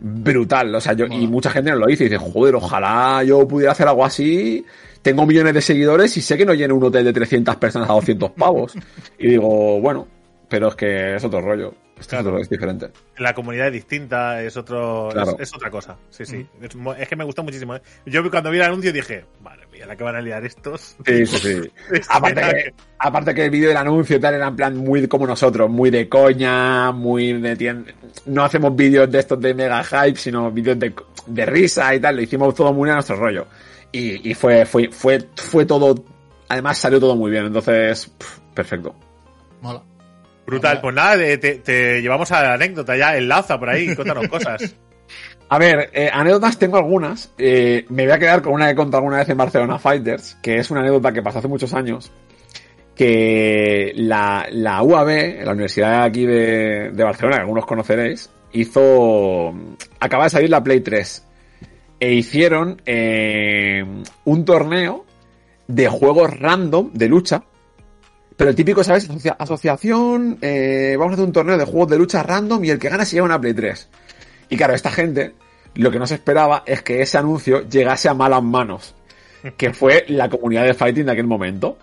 brutal, o sea, yo, y mucha gente nos lo dice y dice, joder, ojalá yo pudiera hacer algo así, tengo millones de seguidores y sé que no lleno un hotel de 300 personas a 200 pavos. y digo, bueno, pero es que es otro rollo, Claro. otro- es diferente. La comunidad es distinta, es otro Claro. es, es otra cosa. Sí, sí. Es, que me gustó muchísimo. ¿eh? Yo cuando vi el anuncio dije, madre mía, la que van a liar estos. Sí, sí, sí. Aparte que, aparte que el vídeo del anuncio y tal era en plan muy como nosotros, muy de coña, muy de tienda. No hacemos vídeos de estos de mega hype, sino vídeos de, de risa y tal. Lo hicimos todo muy a nuestro rollo. Y, y fue, fue, fue, fue todo. Además salió todo muy bien, entonces, perfecto. Mola. Brutal. Pues nada, te, llevamos a la anécdota ya, enlaza por ahí, cuéntanos cosas. A ver, eh, anécdotas tengo algunas. Eh, me voy a quedar con una que he contado alguna vez en Barcelona Fighters, que es una anécdota que pasó hace muchos años. Que la, la UAB, la Universidad aquí de, de Barcelona, que algunos conoceréis, hizo. Acaba de salir la Play 3. E hicieron eh, un torneo de juegos random de lucha. Pero el típico, ¿sabes? Asocia- asociación, eh, vamos a hacer un torneo de juegos de lucha random y el que gana se lleva una Play 3. Y claro, esta gente lo que no se esperaba es que ese anuncio llegase a malas manos, que fue la comunidad de fighting de aquel momento.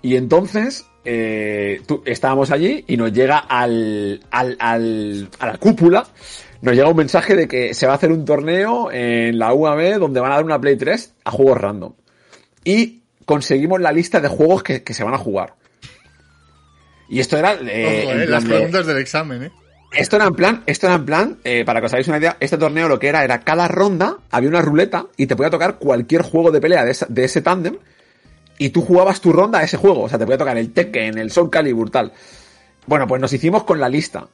Y entonces eh, tú- estábamos allí y nos llega al, al, al- a la cúpula, nos llega un mensaje de que se va a hacer un torneo en la UAB donde van a dar una Play 3 a juegos random. Y conseguimos la lista de juegos que se van a jugar. Y esto era... eh, Ojo, eh, las de- preguntas del examen, ¿eh? esto era en plan, esto era en plan, eh, para que os hagáis una idea, este torneo lo que era, era cada ronda había una ruleta y te podía tocar cualquier juego de pelea de, esa- de ese tándem y tú jugabas tu ronda a ese juego. O sea, te podía tocar el Tekken, el Soul Calibur, tal. Bueno, pues nos hicimos con la lista.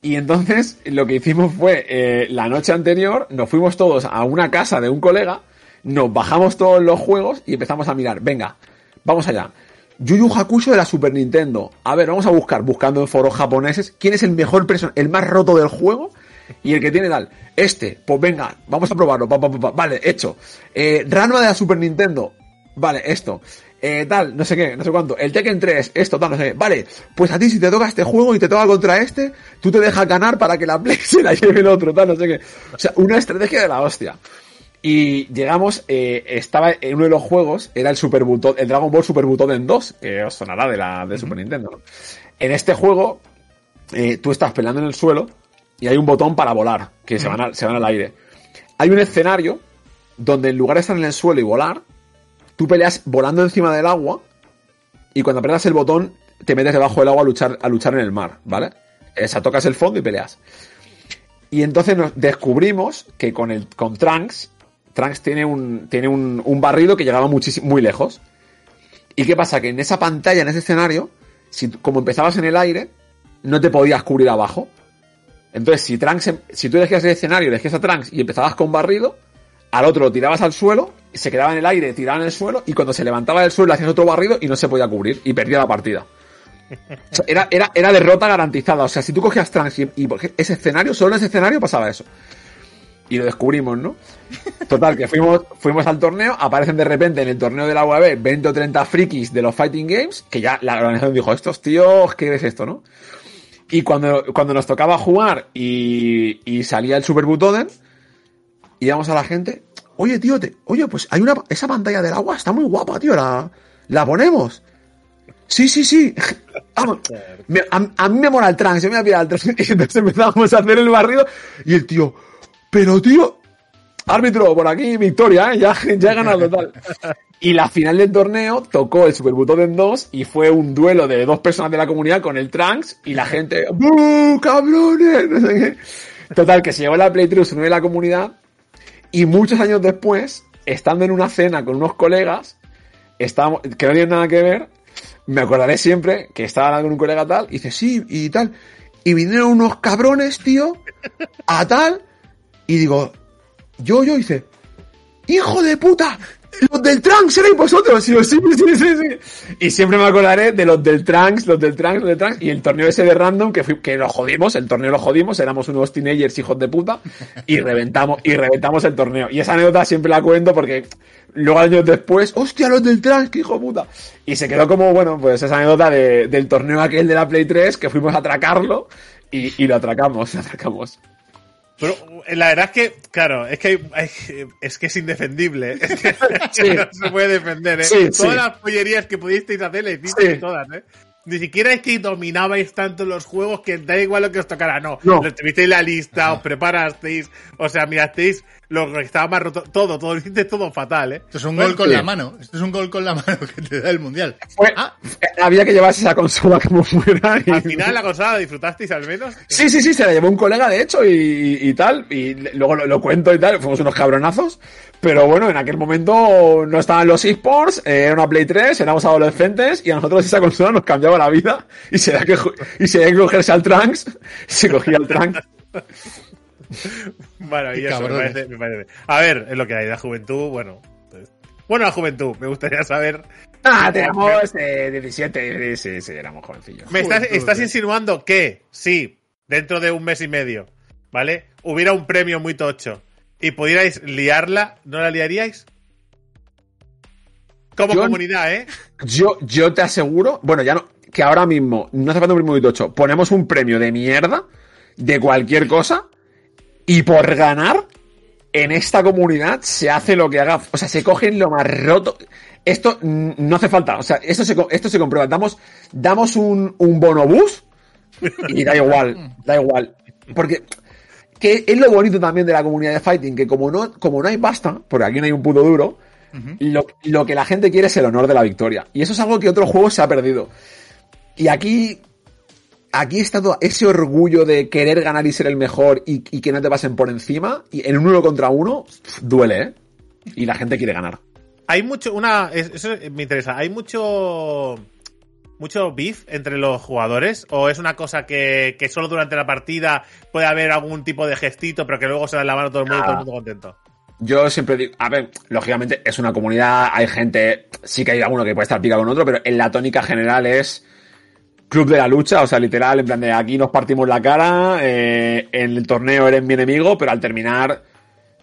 Y entonces lo que hicimos fue, eh, la noche anterior, nos fuimos todos a una casa de un colega, nos bajamos todos los juegos y empezamos a mirar. Venga, vamos allá. Yu Yu Hakusho de la Super Nintendo. A ver, vamos a buscar, buscando en foros japoneses, quién es el mejor person, el más roto del juego y el que tiene tal. Este, pues venga, vamos a probarlo. pa, pa, pa. Vale, hecho. Eh, Ranma de la Super Nintendo. Vale, esto. Eh, tal, no sé qué, no sé cuánto. El Tekken 3, esto, tal, no sé qué. Vale, pues a ti si te toca este juego y te toca contra este, tú te dejas ganar para que la Play se la lleve el otro, tal, no sé qué. O sea, una estrategia de la hostia. Y llegamos, eh, estaba en uno de los juegos, era el Super Buto- el Dragon Ball Super Butoden 2, que os sonará de la de Super Nintendo. ¿no? En este juego, eh, tú estás peleando en el suelo y hay un botón para volar, que se van, al- se van al aire. Hay un escenario donde en lugar de estar en el suelo y volar, tú peleas volando encima del agua y cuando apretas el botón te metes debajo del agua a luchar, a luchar en el mar, ¿vale? O sea, tocas el fondo y peleas. Y entonces nos descubrimos que con el con Trunks, Trunks tiene un, tiene un, un barrido que llegaba muy lejos. ¿Y qué pasa? Que en esa pantalla, en ese escenario, si, como empezabas en el aire, no te podías cubrir abajo. Entonces, si em- si tú elegías el escenario, elegías a Trunks y empezabas con barrido, al otro lo tirabas al suelo, se quedaba en el aire, tiraba en el suelo, y cuando se levantaba del suelo hacías otro barrido y no se podía cubrir, y perdía la partida. Era, era, era derrota garantizada. O sea, si tú cogías Trunks y, y ese escenario, solo en ese escenario pasaba eso. Y lo descubrimos, ¿no? Total, que fuimos, fuimos al torneo, aparecen de repente en el torneo de la UAB 20 o 30 frikis de los Fighting Games, que ya la organización dijo, estos tíos, ¿qué es esto, no? Y cuando, cuando nos tocaba jugar y, y salía el Super Butoden, íbamos a la gente, oye, tío, te, oye, pues hay una, esa pantalla del agua está muy guapa, tío, la, la ponemos. Sí, sí, sí. A mí me mola el trans, yo me voy a pillar el trans. Y entonces empezábamos a hacer el barrido y el tío, pero tío, árbitro, por aquí, victoria, ¿eh? ya, ya he ganado tal. Y la final del torneo tocó el Super Butoden 2 y fue un duelo de dos personas de la comunidad con el Trunks y la gente, ¡buh, cabrones! No sé qué. Total, que se llevó la Play 3 uno de la comunidad y muchos años después, estando en una cena con unos colegas, estábamos, que no tienen nada que ver, me acordaré siempre que estaba hablando con un colega tal, y dice, sí, y tal. Y vinieron unos cabrones, tío, a tal, y digo, yo, yo, dice, hijo de puta, los del Trunks seréis vosotros. Y yo, sí, sí. Y siempre me acordaré de los del Trunks, los del Trunks, los del Trunks. Y el torneo ese de random que, que lo jodimos, el torneo lo jodimos, éramos unos teenagers hijos de puta. Y reventamos, y reventamos el torneo. Y esa anécdota siempre la cuento porque luego años después, hostia, los del Trunks, qué hijo de puta. Y se quedó como, bueno, pues esa anécdota de, del torneo aquel de la Play 3 que fuimos a atracarlo y lo atracamos, lo atracamos. Pero la verdad es que, claro, es que hay, hay- es que es indefendible. Es que Sí. no se puede defender, ¿eh? Sí, Todas sí. las pollerías que pudisteis hacer, las hicisteis todas, ¿eh? Ni siquiera es que dominabais tanto los juegos que da igual lo que os tocara, no. No. Lo tuvisteis la lista, os preparasteis, o sea, mirasteis lo que estaba más roto, todo, todo, todo fatal, ¿eh? Esto es un gol con sí. la mano. Esto es un gol con la mano que te da el mundial. Fue- Ah, había que llevarse esa consola como fuera. y- Al final la consola la disfrutasteis al menos. Sí, sí, sí, se la llevó un colega, de hecho, y, y tal. Y luego lo, lo cuento y tal. Fuimos unos cabronazos. Pero bueno, en aquel momento no estaban los esports, eh, era una Play 3, éramos adolescentes y a nosotros esa consola nos cambiaba la vida. Y se que, ju- y se que cogerse al Trunks, se cogía el Trunks. Maravilloso, me parece, me parece. A ver, es lo que hay, la juventud, bueno. pues- Bueno, la juventud, me gustaría saber. Ah, teníamos eh, 17, sí, sí, éramos jovencillos. Me estás, Juventud, estás eh. insinuando que, sí, dentro de un mes y medio, ¿vale? Hubiera un premio muy tocho y pudierais liarla, ¿no la liaríais? Como Yo- comunidad, ¿eh? Yo, yo te aseguro, bueno, ya no, que ahora mismo, no hace falta un premio muy tocho, ponemos un premio de mierda, de cualquier cosa, y por ganar, en esta comunidad se hace lo que haga, o sea, se cogen lo más roto. Esto no hace falta, o sea, esto se, esto se comprueba. Damos, damos un, un bonobús y da igual, da igual. Porque que es lo bonito también de la comunidad de fighting, que como no, como no hay pasta, porque aquí no hay un puto duro, lo, lo que la gente quiere es el honor de la victoria. Y eso es algo que otros juegos se ha perdido. Y aquí, aquí está todo ese orgullo de querer ganar y ser el mejor y, y que no te pasen por encima. Y en un uno contra uno, duele, ¿eh? Y la gente quiere ganar. Hay mucho, una, es- eso me interesa, hay mucho, mucho beef entre los jugadores o es una cosa que, que solo durante la partida puede haber algún tipo de gestito pero que luego se da la mano todo el mundo y todo el mundo contento. Yo siempre digo, a ver, lógicamente es una comunidad, hay gente, sí que hay alguno que puede estar pica con otro, pero en la tónica general es club de la lucha, o sea, literal, en plan de aquí nos partimos la cara, eh, en el torneo eres mi enemigo, pero al terminar,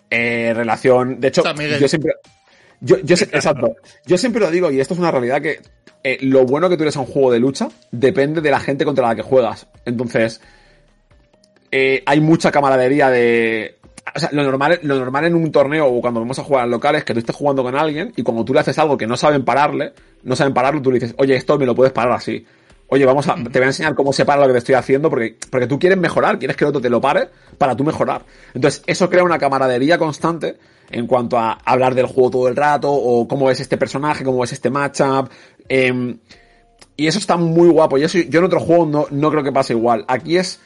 eh, relación, de hecho, yo siempre, yo, yo exacto, yo siempre lo digo, y esto es una realidad que eh, lo bueno que tú eres a un juego de lucha depende de la gente contra la que juegas. Entonces, eh, hay mucha camaradería de. O sea, lo normal, lo normal en un torneo o cuando vamos a jugar en locales es que tú estés jugando con alguien y cuando tú le haces algo que no saben pararle, no saben pararlo, tú le dices, oye, esto me lo puedes parar así. Oye, vamos a, te voy a enseñar cómo se para lo que te estoy haciendo porque, porque tú quieres mejorar, quieres que el otro te lo pare para tú mejorar. Entonces, eso crea una camaradería constante en cuanto a hablar del juego todo el rato o cómo es este personaje, cómo es este matchup. em, y eso está muy guapo. Y yo en otro juego no, no creo que pase igual. Aquí es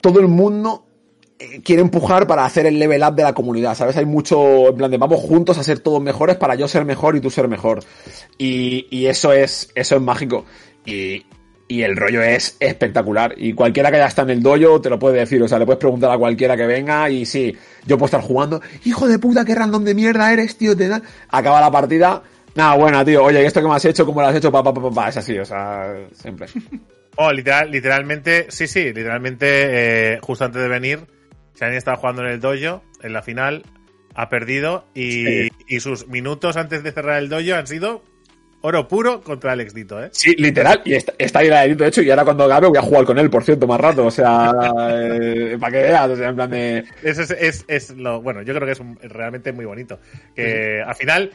todo el mundo eh, quiere empujar para hacer el level up de la comunidad, ¿sabes? Hay mucho, en plan de vamos juntos a ser todos mejores para yo ser mejor y tú ser mejor. Y, y eso es, eso es mágico. Y, y el rollo es espectacular. Y cualquiera que haya estado en el dojo te lo puede decir. O sea, le puedes preguntar a cualquiera que venga y sí, yo puedo estar jugando. Hijo de puta, qué random de mierda eres, tío. Te da-". Acaba la partida. Nada, buena, tío. Oye, ¿y esto que me has hecho? ¿Cómo lo has hecho? Pa, pa, pa, pa. Es así, o sea, siempre. Oh, literal, literalmente, sí, sí, literalmente, eh, justo antes de venir, se han estado jugando en el dojo, en la final, ha perdido y, Sí. y sus minutos antes de cerrar el dojo han sido oro puro contra Alex Dito, ¿eh? Sí, literal. Y está, está ahí la de hecho, y ahora cuando acabe voy a jugar con él, por cierto, más rato. O sea, eh, para que veas, o sea, en plan de. Eso es, es, es lo bueno, yo creo que es un- realmente muy bonito. Que al final,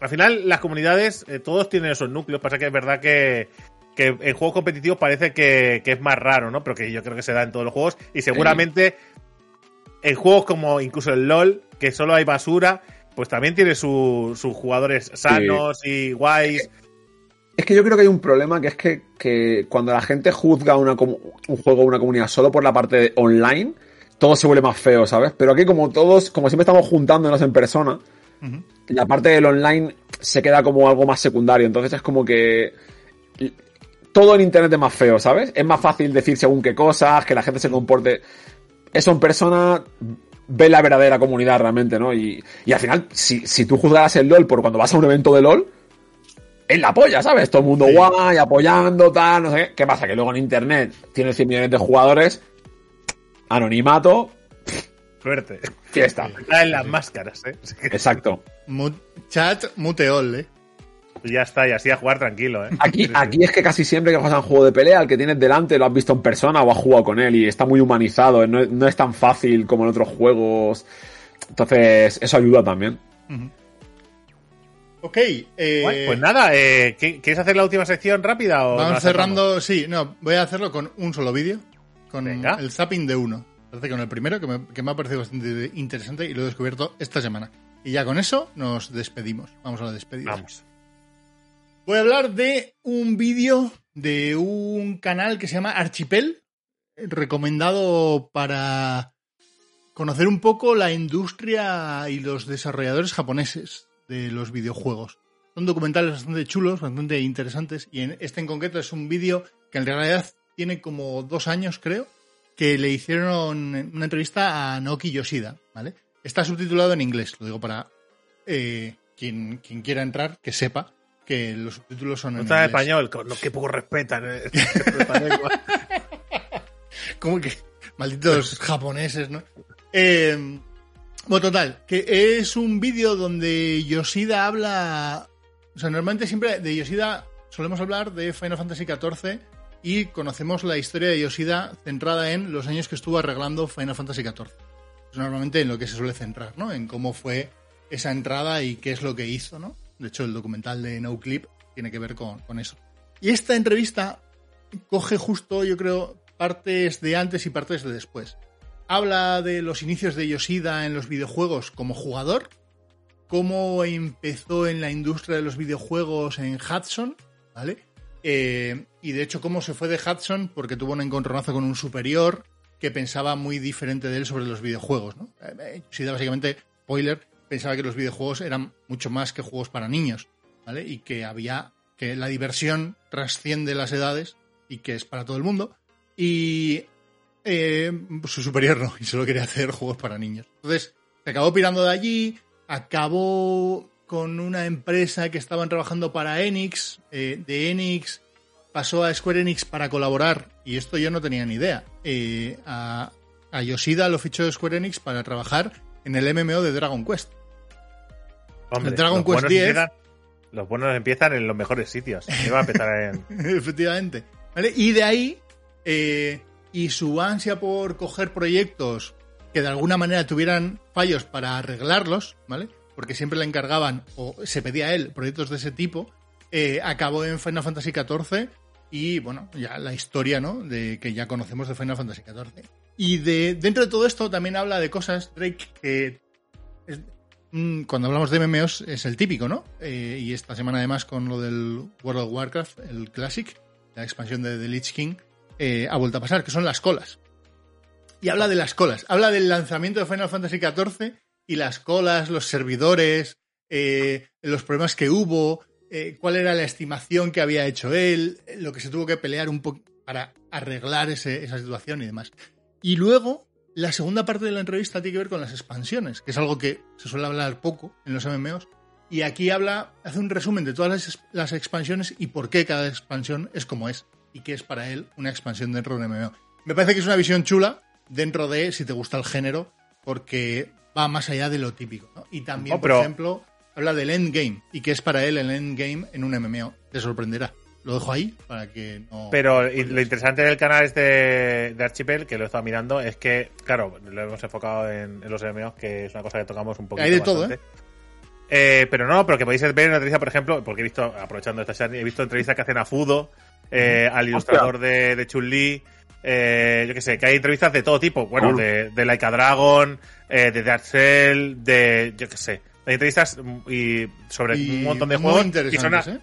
al final las comunidades, eh, todos tienen esos núcleos. Pasa que es verdad que, que en juegos competitivos parece que, que es más raro, ¿no? Pero que yo creo que se da en todos los juegos. Y seguramente en juegos como incluso el LOL, que solo hay basura, pues también tiene su- sus jugadores sanos y guays. Es que yo creo que hay un problema que es que, que cuando la gente juzga una, un juego o una comunidad solo por la parte de online, todo se vuelve más feo, ¿sabes? Pero aquí como todos, como siempre estamos juntándonos en persona, la parte del online se queda como algo más secundario. Entonces es como que todo en internet es más feo, ¿sabes? Es más fácil decir según qué cosas, que la gente se comporte. Eso en persona ve la verdadera comunidad realmente, ¿no? Y, y al final, si, si tú juzgaras el LOL por cuando vas a un evento de LOL, es la polla, ¿sabes? Todo el mundo guay, apoyando, tal, no sé qué. ¿Qué pasa? Que luego en internet tienes 100 millones de jugadores, anonimato, Suerte. fiesta. Está en las máscaras, ¿eh? Exacto. Chat muteol, ¿eh? Y ya está, y así a jugar tranquilo, ¿eh? Aquí, aquí es que casi siempre que juegas a un juego de pelea, el que tienes delante lo has visto en persona o has jugado con él y está muy humanizado, no, no es tan fácil como en otros juegos. Entonces, eso ayuda también. Ok, eh, Guay, pues nada, eh, ¿qué- ¿quieres hacer la última sección rápida o vamos cerrando. Sí, no, voy a hacerlo con un solo vídeo, con Venga. el zapping de uno. Parece con el primero, que me, que me ha parecido bastante interesante y lo he descubierto esta semana. Y ya con eso nos despedimos. Vamos a la despedida. Vamos. Voy a hablar de un vídeo de un canal que se llama Archipel, recomendado para conocer un poco la industria y los desarrolladores japoneses de los videojuegos. Son documentales bastante chulos, bastante interesantes, y en este en concreto es un vídeo que en realidad tiene como dos años, creo, que le hicieron una entrevista a Naoki Yoshida, ¿vale? Está subtitulado en inglés, lo digo para eh, quien, quien quiera entrar, que sepa que los subtítulos son No en está en español, con lo que poco respetan. eh. Como que malditos japoneses, ¿no? Eh, bueno, total, que es un vídeo donde Yoshida habla. O sea, normalmente siempre de Yoshida solemos hablar de Final Fantasy XIV y conocemos la historia de Yoshida centrada en los años que estuvo arreglando Final Fantasy XIV. Es normalmente en lo que se suele centrar, ¿no? En cómo fue esa entrada y qué es lo que hizo, ¿no? De hecho, el documental de No Clip tiene que ver con, con eso. Y esta entrevista coge justo, yo creo, partes de antes y partes de después. Habla de los inicios de Yoshida en los videojuegos como jugador, cómo empezó en la industria de los videojuegos en Hudson, ¿vale? Eh, y de hecho cómo se fue de Hudson porque tuvo un encontronazo con un superior que pensaba muy diferente de él sobre los videojuegos, ¿no? Eh, Yoshida básicamente, spoiler, pensaba que los videojuegos eran mucho más que juegos para niños, ¿vale? Y que había, que la diversión trasciende las edades y que es para todo el mundo. Y eh, su superior no, y solo quería hacer juegos para niños. Entonces, se acabó pirando de allí, acabó con una empresa que estaban trabajando para Enix, eh, de Enix pasó a Square Enix para colaborar, y esto yo no tenía ni idea, eh, a, a Yoshida lo fichó Square Enix para trabajar en el MMO de Dragon Quest. Hombre, El Dragon los Quest buenos 10. empiezan- los buenos empiezan en los mejores sitios. Iba a empezar en. Efectivamente. ¿Vale? Y de ahí, eh, y su ansia por coger proyectos que de alguna manera tuvieran fallos para arreglarlos, ¿vale? Porque siempre le encargaban, o se pedía a él, proyectos de ese tipo, eh, acabó en Final Fantasy XIV y, bueno, ya la historia, ¿no? De que ya conocemos de Final Fantasy XIV. Y de, dentro de todo esto también habla de cosas, Drake, que es- cuando hablamos de MMOs es el típico, ¿no? Eh, y esta semana además con lo del World of Warcraft, el Classic, la expansión de The Lich King, eh, ha vuelto a pasar, que son las colas. Y habla de las colas, habla del lanzamiento de Final Fantasy XIV y las colas, los servidores, eh, los problemas que hubo, cuál era la estimación que había hecho él, lo que se tuvo que pelear un poco para arreglar esa situación y demás. Y luego, la segunda parte de la entrevista tiene que ver con las expansiones, que es algo que se suele hablar poco en los MMOs. Y aquí habla, hace un resumen de todas las, las expansiones y por qué cada expansión es como es. Y qué es para él una expansión dentro de un MMO. Me parece que es una visión chula dentro de si te gusta el género, porque va más allá de lo típico. ¿no? Y también, por ejemplo, habla del endgame y qué es para él el endgame en un MMO. Te sorprenderá. Lo dejo ahí para que no. Pero lo interesante del canal este de Archipel, que lo he estado mirando, es que, claro, lo hemos enfocado en, en los MMOs, que es una cosa que tocamos un poquito Hay de todo, bastante. Eh, pero no, pero que podéis ver una entrevista, por ejemplo, porque he visto, aprovechando esta serie, he visto entrevistas que hacen a Fudo, eh, al ilustrador de, de Chun-Li, eh, yo qué sé, que hay entrevistas de todo tipo, bueno, Cool. de, de Like a Dragon, eh, de Dark Cell, de, yo qué sé, hay entrevistas mm, y sobre Y un montón de muy juegos y son, a- ¿eh?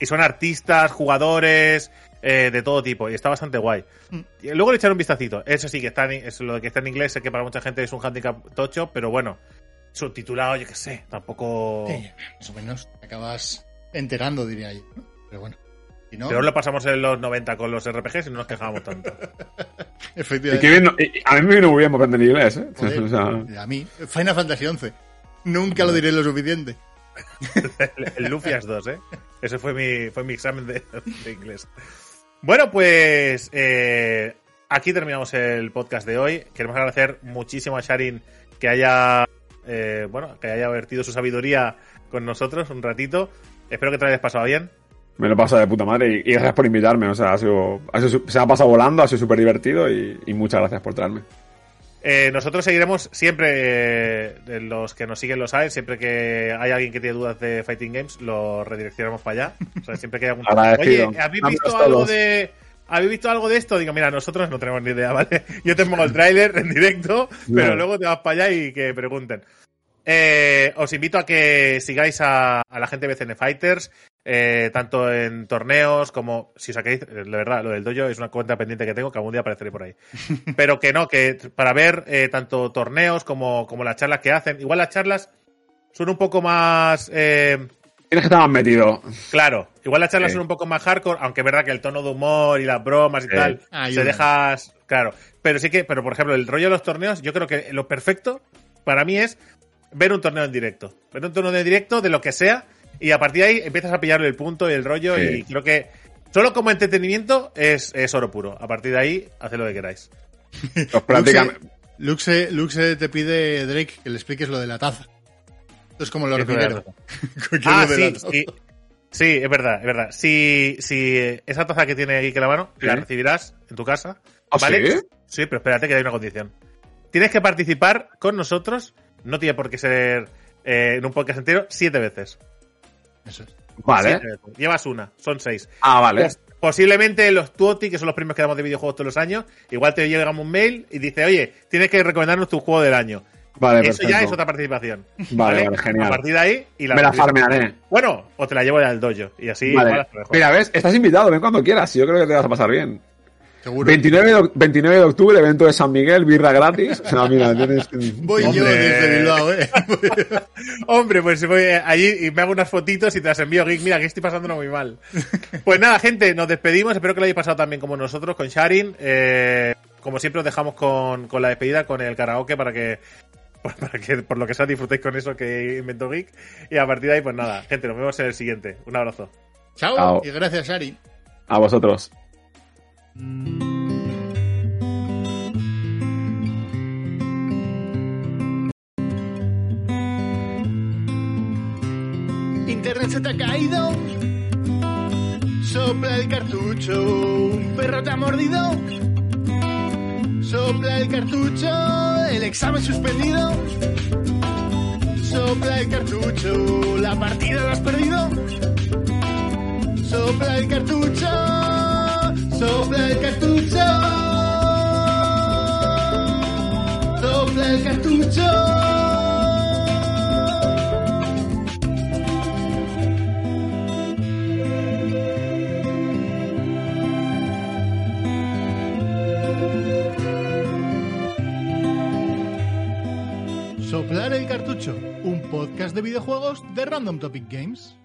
Y son artistas, jugadores, eh, de todo tipo, y está bastante guay. Mm. Y luego le echaron un vistacito. Eso sí, que está en, es lo de que está en inglés, sé que para mucha gente es un handicap tocho, pero bueno, subtitulado, yo qué sé, tampoco. Sí, más o menos te acabas enterando, diría yo. Pero bueno. Si no, Pero lo pasamos en los 90 con los RPGs y no nos quejábamos tanto. Y efectivamente. que bien, no- y- a mí me vino muy bien aprender inglés, ¿eh? Joder, O sea, a mí, Final Fantasy XI. Nunca lo diré lo suficiente. El, el Lufias 2, ¿eh? Ese fue mi, fue mi examen de, inglés. Bueno, pues eh, aquí terminamos el podcast de hoy. Queremos agradecer muchísimo a Sharin que haya, eh, bueno, que haya vertido su sabiduría con nosotros un ratito. Espero que te hayas pasado bien. me lo pasa de puta madre y, gracias por invitarme. O sea, se ha pasado volando, ha sido súper divertido y, y muchas gracias por traerme. Eh, nosotros seguiremos siempre, eh, los que nos siguen lo saben, siempre que hay alguien que tiene dudas de Fighting Games, lo redireccionamos para allá. O sea, siempre que hay algún... Oye, ¿habéis visto algo de... ¿Habéis visto algo de esto? Digo, mira, nosotros no tenemos ni idea, ¿vale? Yo te pongo el tráiler en directo, pero No. luego te vas para allá y que pregunten. Eh, os invito a que sigáis a, a la gente de BCN Fighters, eh, tanto en torneos como, si os saquéis, eh, la verdad, lo del dojo es una cuenta pendiente que tengo que algún día apareceré por ahí. Pero que no, que para ver eh, tanto torneos como, como las charlas que hacen, igual las charlas son un poco más... eh, Tienes que estar más metido. Claro, igual las charlas Sí. son un poco más hardcore, aunque es verdad que el tono de humor y las bromas y Sí. tal Ayuda. se dejas. Claro, pero sí que, pero por ejemplo, el rollo de los torneos, yo creo que lo perfecto para mí es ver un torneo en directo. Ver un torneo en directo de lo que sea y a partir de ahí empiezas a pillarle el punto y el rollo Sí. y creo que solo como entretenimiento es, es oro puro. A partir de ahí, haced lo que queráis. Los prácticamente- Luxe, Luxe te pide, Drake, que le expliques lo de la taza. Esto es como lo ¿Qué es lo de la repitero. taza? ¿Qué es Ah, sí, sí. Sí, es verdad, es verdad. Si, si esa taza que tiene aquí que la mano, la recibirás en tu casa. ¿Ah, ¿Vale? sí? Sí, pero espérate que hay una condición. Tienes que participar con nosotros, no tiene por qué ser eh, en un podcast entero, siete veces. Eso es. Vale. Veces. Llevas una, son seis. Ah, vale. Pos- Posiblemente los Tuoti, que son los premios que damos de videojuegos todos los años, igual te llega un mail y dice, oye, tienes que recomendarnos tu juego del año. Vale, Eso ya es otra participación. Vale, vale, genial. A partir de ahí y la Me la farmearé. Bueno, o te la llevo ya al dojo. Y así Vale. igual hasta mejor. Mira, ves, estás invitado, ven cuando quieras. Yo creo que te vas a pasar bien. Seguro. 29 de, oc- 29 de octubre, evento de San Miguel, birra gratis. No, mira, tienes que- Voy yo Hombre. desde Bilbao, ¿eh? Hombre, pues voy allí y me hago unas fotitos y te las envío, Geek. Mira, que estoy pasándolo muy mal. Pues nada, gente, nos despedimos. Espero que lo hayáis pasado también como nosotros, con Sharin. Eh, como siempre, os dejamos con, con la despedida, con el karaoke, para que, para que por lo que sea disfrutéis con eso que inventó Geek. Y a partir de ahí, pues nada, gente, nos vemos en el siguiente. Un abrazo. Chao, Chao. y gracias, Ari. A vosotros. Internet se te ha caído. Sopla el cartucho. Un perro te ha mordido. Sopla el cartucho. El examen suspendido. Sopla el cartucho. La partida la has perdido. Sopla el cartucho. Sopla el cartucho. Sopla el cartucho. Soplar el cartucho, un podcast de videojuegos de Random Topic Games.